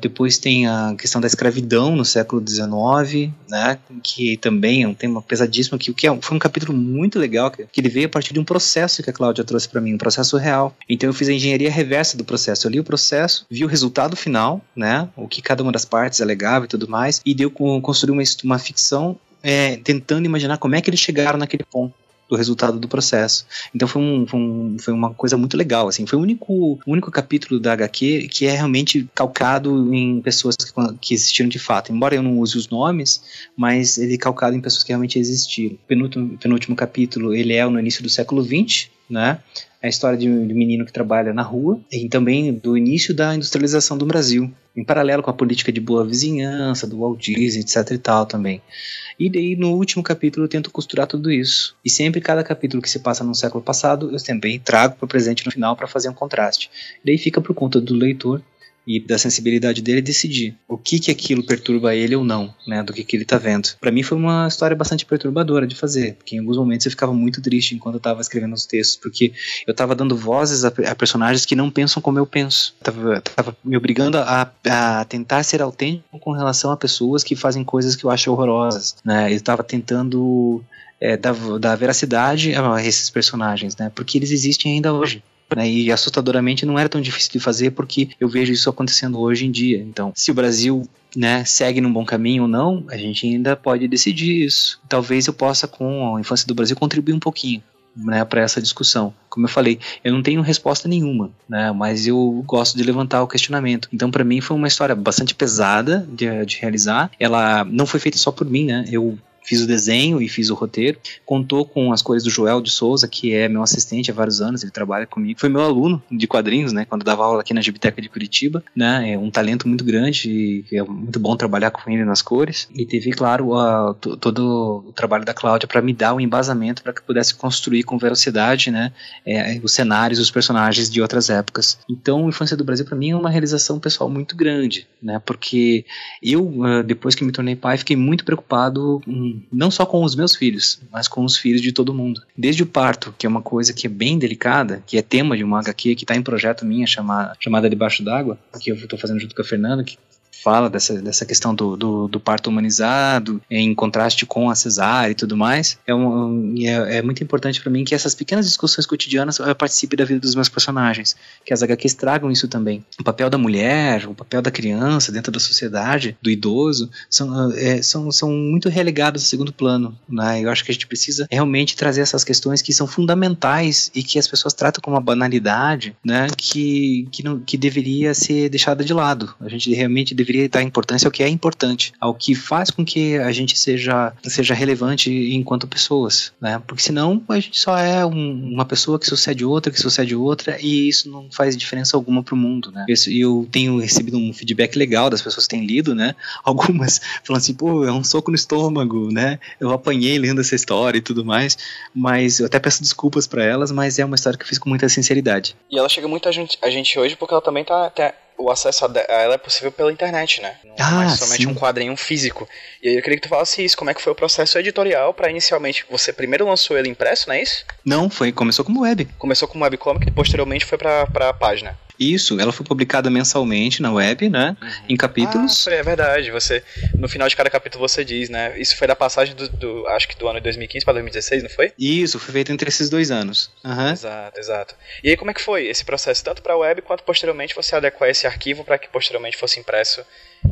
[SPEAKER 2] Depois tem a questão da escravidão no século XIX, né, que também é um tema pesadíssimo, que, que é, foi um capítulo muito legal, que, que ele veio a partir de um processo que a Cláudia trouxe para mim, um processo real. Então eu fiz a engenharia reversa do processo. Eu li o processo, vi o resultado final, né, o que cada uma das partes alegava e tudo mais, e deu construir uma, uma ficção é, tentando imaginar como é que eles chegaram naquele ponto do resultado do processo. Então foi, um, foi, um, foi uma coisa muito legal, assim, foi o único, único capítulo da HQ que é realmente calcado em pessoas que, que existiram de fato, embora eu não use os nomes, mas ele é calcado em pessoas que realmente existiram. O penúltimo, penúltimo capítulo, ele é no início do século XX, né? É a história de um menino que trabalha na rua e também do início da industrialização do Brasil, em paralelo com a política de boa vizinhança, do Walt Disney, etc e tal também. E daí no último capítulo eu tento costurar tudo isso. E sempre cada capítulo que se passa no século passado, eu também trago para o presente no final para fazer um contraste. E daí fica por conta do leitor e da sensibilidade dele decidir o que que aquilo perturba ele ou não, né, do que que ele tá vendo. Para mim foi uma história bastante perturbadora de fazer, porque em alguns momentos eu ficava muito triste enquanto eu tava escrevendo os textos, porque eu tava dando vozes a, a personagens que não pensam como eu penso. Eu tava, tava me obrigando a, a, tentar ser autêntico com relação a pessoas que fazem coisas que eu acho horrorosas, né? Eu tava tentando é, dar, dar veracidade a esses personagens, né? Porque eles existem ainda hoje. Né, e assustadoramente não era tão difícil de fazer porque eu vejo isso acontecendo hoje em dia. Então, se o Brasil né, segue num bom caminho ou não, a gente ainda pode decidir isso. Talvez eu possa, com a infância do Brasil, contribuir um pouquinho. Né, para essa discussão. Como eu falei, eu não tenho resposta nenhuma, né, mas eu gosto de levantar o questionamento. Então, para mim, foi uma história bastante pesada de, de, realizar. Ela não foi feita só por mim, né? Eu fiz o desenho e fiz o roteiro. Contou com as cores do Joel de Souza, que é meu assistente há vários anos, ele trabalha comigo. Foi meu aluno de quadrinhos, né, quando dava aula aqui na Gibiteca de Curitiba, né, é um talento muito grande e é muito bom trabalhar com ele nas cores. E teve, claro, a, todo o trabalho da Cláudia para me dar o um embasamento para que eu pudesse construir com velocidade, né, é, os cenários, os personagens de outras épocas. Então, Infância do Brasil para mim é uma realização pessoal muito grande, né, porque eu, ah, depois que me tornei pai, fiquei muito preocupado não só com os meus filhos, mas com os filhos de todo mundo. Desde o parto, que é uma coisa que é bem delicada, que é tema de uma HQ que está em projeto minha chamada, chamada Debaixo d'Água, que eu estou fazendo junto com a Fernanda, que fala dessa, dessa questão do, do, do, parto humanizado, em contraste com a cesárea e tudo mais, é, um, é, é muito importante para mim que essas pequenas discussões cotidianas participem da vida dos meus personagens, que as HQs tragam isso também. O papel da mulher, o papel da criança dentro da sociedade, do idoso, são, é, são, são muito relegados a segundo plano. Né? Eu acho que a gente precisa realmente trazer essas questões que são fundamentais e que as pessoas tratam como uma banalidade, né? que, que, não, que deveria ser deixada de lado. A gente realmente deveria deveria dar importância ao que é importante, ao que faz com que a gente seja, seja relevante enquanto pessoas, né? Porque senão a gente só é um, uma pessoa que sucede outra, que sucede outra, e isso não faz diferença alguma pro mundo, né? E eu tenho recebido um feedback legal das pessoas que têm lido, né? Algumas falando assim, pô, é um soco no estômago, né? Eu apanhei lendo essa história e tudo mais, mas eu até peço desculpas para elas, mas é uma história que eu fiz com muita sinceridade.
[SPEAKER 1] E ela chega muito a gente, a gente hoje porque ela também tá, tá o acesso a ela é possível pela internet, né? Não é ah, mais somente sim. um quadrinho físico. E aí eu queria que tu falasse isso, como é que foi o processo editorial para inicialmente, você primeiro lançou ele impresso, não é isso?
[SPEAKER 2] Não, foi, começou como web.
[SPEAKER 1] Começou como webcomic e posteriormente foi pra, pra página.
[SPEAKER 2] Isso, ela foi publicada mensalmente na web, né? Em capítulos.
[SPEAKER 1] Ah, é verdade. Você, no final de cada capítulo você diz, né? Isso foi da passagem do, do acho que do ano de 2015 para 2016, não foi?
[SPEAKER 2] Isso, foi feito entre esses dois anos. Uhum.
[SPEAKER 1] Exato, exato. E aí como é que foi esse processo, tanto para a web quanto posteriormente você adequar esse arquivo para que posteriormente fosse impresso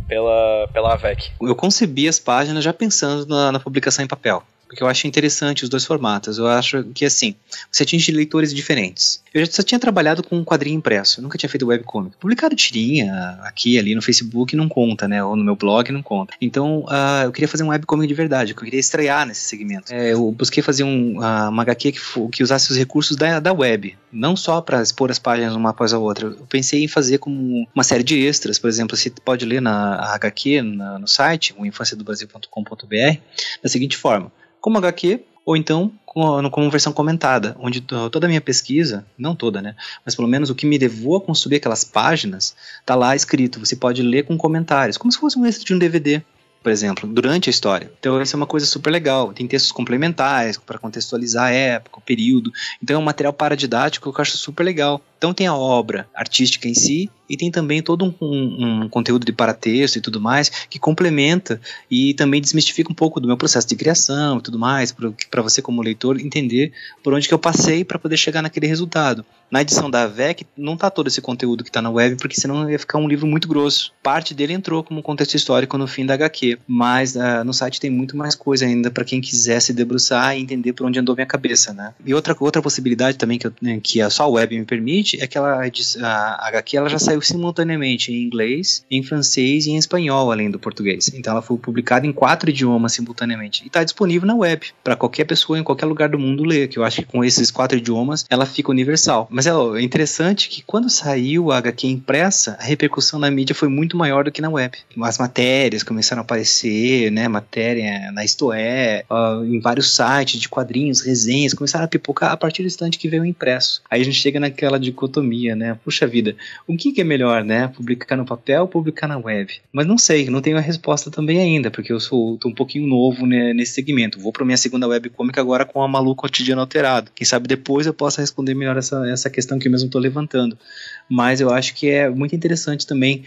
[SPEAKER 1] pela, pela AVEC?
[SPEAKER 2] Eu concebi as páginas já pensando na, na publicação em papel porque eu acho interessante os dois formatos. Eu acho que, assim, você atinge leitores diferentes. Eu já só tinha trabalhado com um quadrinho impresso, nunca tinha feito webcomic. Publicado tirinha aqui, ali no Facebook não conta, né? Ou no meu blog não conta. Então, uh, eu queria fazer um webcomic de verdade, eu queria estrear nesse segmento. É, eu busquei fazer um, uh, uma HQ que, que usasse os recursos da, da web, não só para expor as páginas uma após a outra. Eu pensei em fazer como uma série de extras, por exemplo, você pode ler na HQ, na, no site, o infanciadobrasil.com.br, da seguinte forma como HQ ou então como versão comentada, onde toda a minha pesquisa, não toda, né, mas pelo menos o que me levou a construir aquelas páginas, tá lá escrito, você pode ler com comentários, como se fosse um extra de um DVD por exemplo, durante a história. Então, isso é uma coisa super legal. Tem textos complementares para contextualizar a época, o período. Então, é um material paradidático que eu acho super legal. Então, tem a obra artística em si e tem também todo um, um, um conteúdo de paratexto e tudo mais que complementa e também desmistifica um pouco do meu processo de criação e tudo mais, para você, como leitor, entender por onde que eu passei para poder chegar naquele resultado. Na edição da VEC não tá todo esse conteúdo que tá na web, porque senão ia ficar um livro muito grosso. Parte dele entrou como contexto histórico no fim da HQ, mas uh, no site tem muito mais coisa ainda para quem quiser se debruçar e entender por onde andou minha cabeça, né? E outra, outra possibilidade também que, eu, né, que a só web me permite interessante é que ela, a HQ ela já saiu simultaneamente em inglês, em francês e em espanhol, além do português. Então ela foi publicada em quatro idiomas simultaneamente. E está disponível na web, para qualquer pessoa em qualquer lugar do mundo ler, que eu acho que com esses quatro idiomas ela fica universal. Mas é, é interessante que quando saiu a HQ impressa, a repercussão na mídia foi muito maior do que na web. As matérias começaram a aparecer, né, matéria na Isto É, em vários sites de quadrinhos, resenhas, começaram a pipocar a partir do instante que veio o impresso. Aí a gente chega naquela dicotomia, né? Puxa vida, o que, que é melhor, né? Publicar no papel ou publicar na web? Mas não sei, não tenho a resposta também ainda, porque eu sou tô um pouquinho novo né, nesse segmento. Vou para minha segunda webcomic agora com a Malu Cotidiano Alterado. Quem sabe depois eu possa responder melhor essa, essa questão que eu mesmo estou levantando mas eu acho que é muito interessante também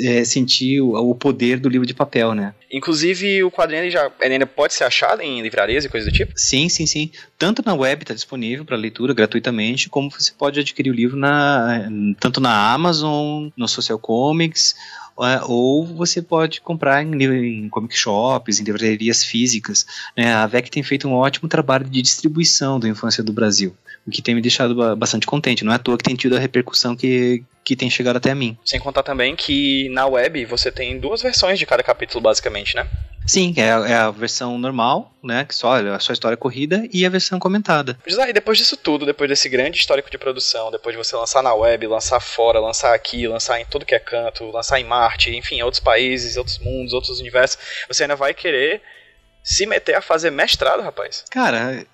[SPEAKER 2] é, sentir o, o, poder do livro de papel, né?
[SPEAKER 1] Inclusive, o quadrinho já ainda pode ser achado em livrarias e coisas do tipo?
[SPEAKER 2] Sim, sim, sim. Tanto na web está disponível para leitura gratuitamente, como você pode adquirir o livro na, tanto na Amazon, no Social Comics, é, ou você pode comprar em, em comic shops, em livrarias físicas. Né? A VEC tem feito um ótimo trabalho de distribuição da infância do Brasil o que tem me deixado bastante contente. Não é à toa que tem tido a repercussão que, que tem chegado até mim.
[SPEAKER 1] Sem contar também que na web você tem duas versões de cada capítulo, basicamente, né?
[SPEAKER 2] Sim, é, é a versão normal, né? Que só, a sua história corrida e a versão comentada.
[SPEAKER 1] José, e depois disso tudo, depois desse grande histórico de produção, depois de você lançar na web, lançar fora, lançar aqui, lançar em tudo que é canto, lançar em Marte, enfim, outros países, outros mundos, outros universos, você ainda vai querer se meter a fazer mestrado, rapaz?
[SPEAKER 2] Cara,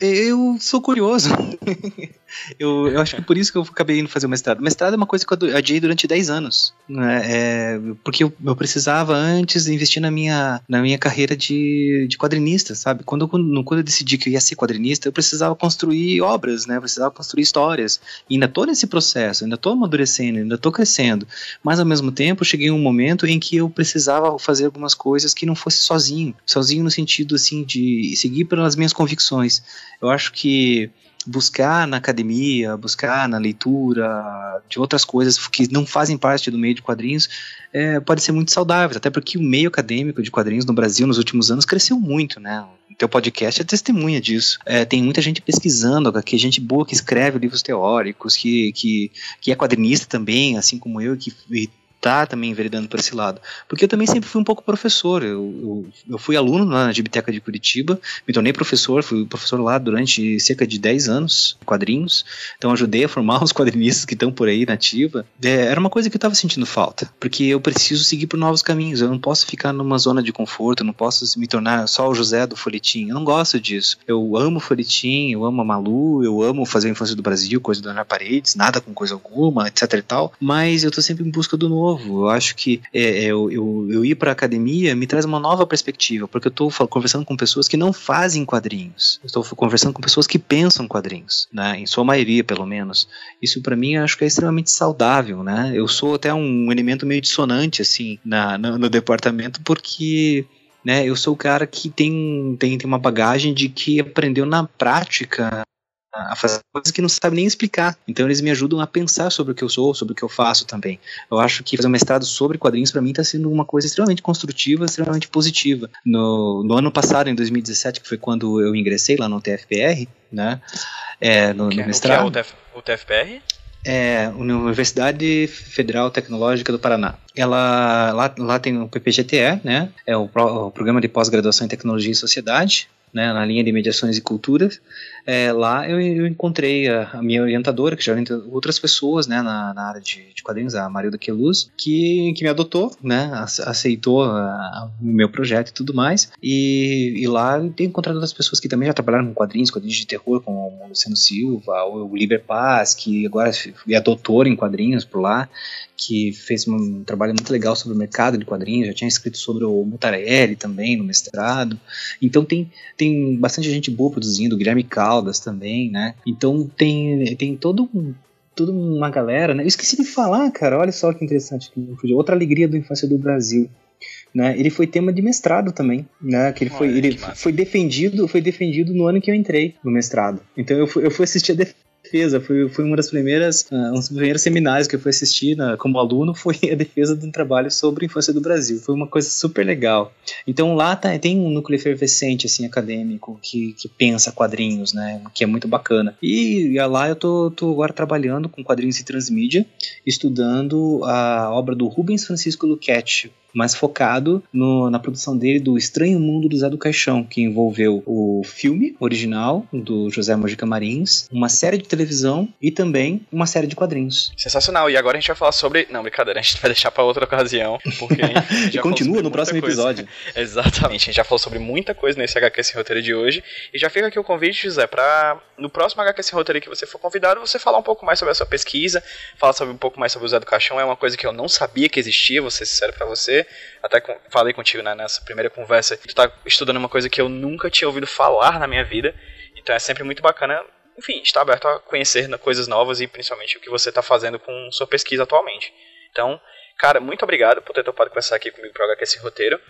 [SPEAKER 2] eu sou curioso. eu, eu acho que por isso que eu acabei indo fazer o mestrado. O mestrado é uma coisa que eu adiei durante 10 anos. Né? É, porque eu, eu, precisava antes investir na minha, na minha carreira de, de quadrinista, sabe? Quando, quando, quando eu decidi que eu ia ser quadrinista, eu precisava construir obras, né? Eu precisava construir histórias. E ainda tô nesse processo, ainda tô amadurecendo, ainda tô crescendo. Mas ao mesmo tempo, eu cheguei um momento em que eu precisava fazer algumas coisas que não fosse sozinho. Sozinho no sentido, assim, de seguir pelas minhas convicções. Eu acho que buscar na academia, buscar na leitura de outras coisas que não fazem parte do meio de quadrinhos é, pode ser muito saudável, até porque o meio acadêmico de quadrinhos no Brasil nos últimos anos cresceu muito, né? O teu podcast é testemunha disso. É, tem muita gente pesquisando, que gente boa que escreve livros teóricos, que, que, que é quadrinista também, assim como eu, que tá também enveredando por esse lado. Porque eu também sempre fui um pouco professor. Eu, eu, eu fui aluno na Gibiteca de Curitiba, me tornei professor, fui professor lá durante cerca de 10 anos, quadrinhos. Então ajudei a formar os quadrinistas que estão por aí na ativa. É, era uma coisa que eu estava sentindo falta, porque eu preciso seguir por novos caminhos. Eu não posso ficar numa zona de conforto, eu não posso me tornar só o José do folhetim. Eu não gosto disso. Eu amo folhetim, eu amo a Malu, eu amo fazer a infância do Brasil, coisa do Ana Paredes, nada com coisa alguma, etc e tal. Mas eu tô sempre em busca do novo novo. Eu acho que é, é, eu, eu, eu ir para academia me traz uma nova perspectiva, porque eu estou conversando com pessoas que não fazem quadrinhos. Estou conversando com pessoas que pensam quadrinhos, né? Em sua maioria, pelo menos. Isso para mim eu acho que é extremamente saudável, né? Eu sou até um elemento meio dissonante assim na, no, no departamento porque né, eu sou o cara que tem, tem, tem uma bagagem de que aprendeu na prática a fazer coisas que não sabe nem explicar. Então eles me ajudam a pensar sobre o que eu sou, sobre o que eu faço também. Eu acho que fazer um mestrado sobre quadrinhos para mim está sendo uma coisa extremamente construtiva, extremamente positiva. No, no, ano passado, em 2017, que foi quando eu ingressei lá no TFPR, né? É, no, no mestrado.
[SPEAKER 1] O que é o, TF, o TFPR?
[SPEAKER 2] É, Universidade Federal Tecnológica do Paraná. Ela lá, lá tem o PPGTE, né? É o, o Programa de Pós-Graduação em Tecnologia e Sociedade, né? Na linha de Mediações e Culturas é, lá eu, eu encontrei a, a, minha orientadora, que já orienta outras pessoas né, na, na área de, de, quadrinhos, a Marilda Queluz, que, que me adotou, né, aceitou o meu projeto e tudo mais. E, e lá eu tenho encontrado outras pessoas que também já trabalharam com quadrinhos, quadrinhos de terror, como o Luciano Silva, o Liber Paz, que agora é doutor em quadrinhos por lá, que fez um trabalho muito legal sobre o mercado de quadrinhos, já tinha escrito sobre o Mutarelli também no mestrado. Então tem, tem bastante gente boa produzindo, o Guilherme Caldas também, né? Então tem, tem todo um, toda uma galera, né? Eu esqueci de falar, cara, olha só que interessante, outra alegria do Infância do Brasil. Né, ele foi tema de mestrado também, né? Que ele foi, ele foi defendido, foi defendido no ano que eu entrei no mestrado. Então eu fui, eu fui assistir a defesa. Foi, foi uma das primeiras, uh, um dos primeiros seminários que eu fui assistir na, como aluno foi a defesa de um trabalho sobre a infância do Brasil. Foi uma coisa super legal. Então lá tá, tem um núcleo efervescente assim acadêmico que, que pensa quadrinhos, né? Que é muito bacana. E, e lá eu tô, tô agora trabalhando com quadrinhos e transmídia, estudando a obra do Rubens Francisco Luquete, mais focado no, na produção dele do Estranho Mundo do Zé do Caixão, que envolveu o filme original do José Mojica Marins, uma série de televisão e também uma série de quadrinhos.
[SPEAKER 1] Sensacional. E agora a gente vai falar sobre. Não, brincadeira, a gente vai deixar para outra ocasião. Porque
[SPEAKER 2] e continua no próximo coisa. episódio.
[SPEAKER 1] Exatamente. A gente já falou sobre muita coisa nesse HQ Sem Roteiro de hoje. E já fica aqui o convite, José, para no próximo HQ Sem Roteiro que você for convidado, você falar um pouco mais sobre a sua pesquisa, falar sobre um pouco mais sobre o Zé do Caixão. É uma coisa que eu não sabia que existia, vou ser sincero pra você até com, falei contigo né, nessa primeira conversa, tu tá estudando uma coisa que eu nunca tinha ouvido falar na minha vida, então é sempre muito bacana, enfim, estar aberto a conhecer coisas novas e principalmente o que você está fazendo com sua pesquisa atualmente. Então, cara, muito obrigado por ter topado conversar aqui comigo para HQ esse roteiro.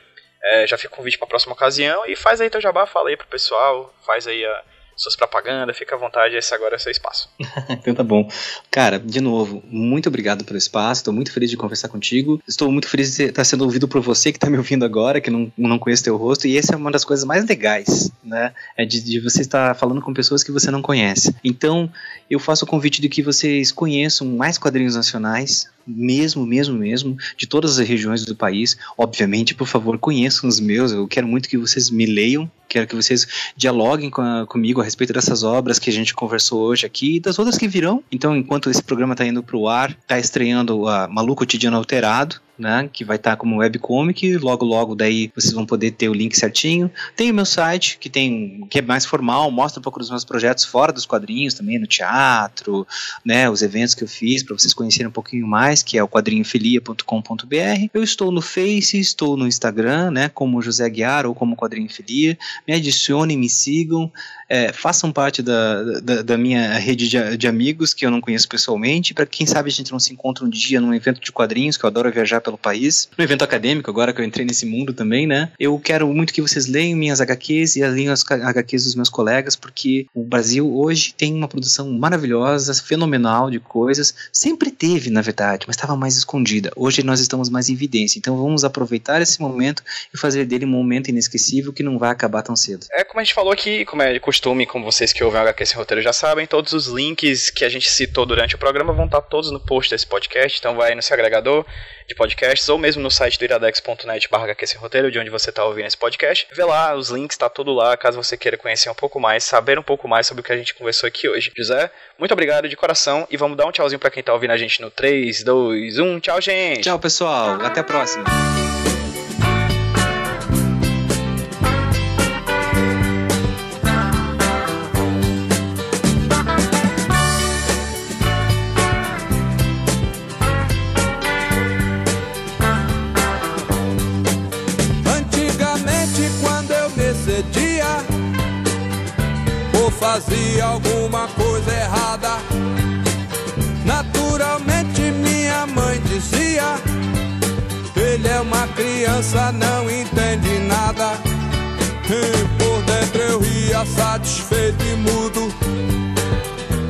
[SPEAKER 1] É, já fica o convite para a próxima ocasião e faz aí teu jabá, fala aí pro pessoal, faz aí a suas propagandas, fica à vontade, esse agora é seu espaço.
[SPEAKER 2] então tá bom. Cara, de novo, muito obrigado pelo espaço, estou muito feliz de conversar contigo, estou muito feliz de estar sendo ouvido por você que está me ouvindo agora, que não, não conhece teu rosto, e essa é uma das coisas mais legais, né, é de, de você estar falando com pessoas que você não conhece. Então, eu faço o convite de que vocês conheçam mais quadrinhos nacionais, mesmo, mesmo, mesmo, de todas as regiões do país. Obviamente, por favor, conheçam os meus. Eu quero muito que vocês me leiam, quero que vocês dialoguem com a, comigo a respeito dessas obras que a gente conversou hoje aqui e das outras que virão. Então, enquanto esse programa está indo para o ar, está estreando a Maluco Cotidiano Alterado, né, que vai estar tá como webcomic, logo logo daí vocês vão poder ter o link certinho. Tem o meu site, que tem que é mais formal, mostra um pouco dos meus projetos fora dos quadrinhos também, no teatro, né, os eventos que eu fiz para vocês conhecerem um pouquinho mais, que é o quadrinhofilia.com.br. Eu estou no Face, estou no Instagram, né, como José Aguiar ou como Quadrinho Filia. Me adicionem, me sigam, é, façam parte da, da, da minha rede de, de, amigos que eu não conheço pessoalmente, para quem sabe a gente não se encontra um dia num evento de quadrinhos, que eu adoro viajar pelo país, no evento acadêmico, agora que eu entrei nesse mundo também, né? Eu quero muito que vocês leiam minhas HQs e leiam as HQs dos meus colegas, porque o Brasil hoje tem uma produção maravilhosa, fenomenal de coisas. Sempre teve, na verdade, mas estava mais escondida. Hoje nós estamos mais em evidência. Então vamos aproveitar esse momento e fazer dele um momento inesquecível que não vai acabar tão cedo.
[SPEAKER 1] É como a gente falou aqui, como é costume, como vocês que ouvem o HQ Sem Roteiro já sabem, todos os links que a gente citou durante o programa vão estar todos no post desse podcast. Então vai no seu agregador de podcasts ou mesmo no site do iradex.net barra roteiro, de onde você está ouvindo esse podcast. Vê lá, os links está tudo lá, caso você queira conhecer um pouco mais, saber um pouco mais sobre o que a gente conversou aqui hoje. José, muito obrigado de coração e vamos dar um tchauzinho para quem está ouvindo a gente no 3, 2, 1. Tchau, gente!
[SPEAKER 2] Tchau, pessoal. Até a próxima.
[SPEAKER 4] Fazia alguma coisa errada. Naturalmente minha mãe dizia: Ele é uma criança, não entende nada. E por dentro eu ria satisfeito e mudo.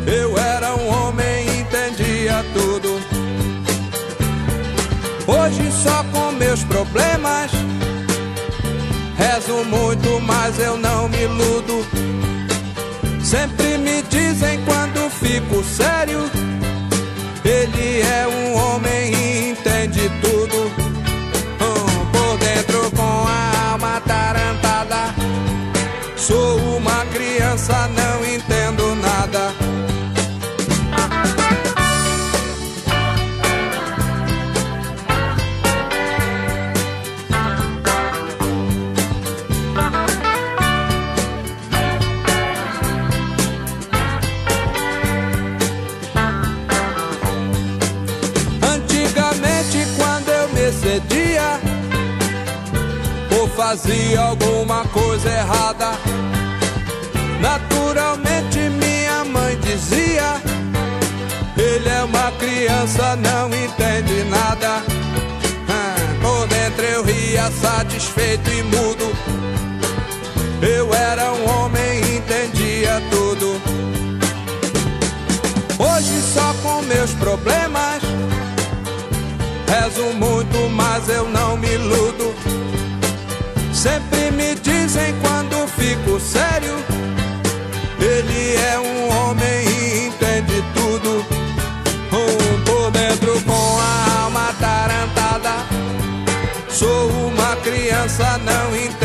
[SPEAKER 4] Eu era um homem, entendia tudo. Hoje só com meus problemas. Rezo muito, mas eu não me iludo. Sempre me dizem quando fico sério. Ele é um homem e entende tudo. Hum, por dentro com a alma tarantada. Sou uma criança, não entendo nada. Fazia alguma coisa errada. Naturalmente minha mãe dizia: Ele é uma criança, não entende nada. Ah, por dentro eu ria satisfeito e mudo. Eu era um homem, entendia tudo. problemas. Rezo muito, mas eu não me iludo. Sempre me dizem quando fico sério. Ele é um homem e entende tudo. Um por dentro com a alma tarantada. Sou uma criança, não entendo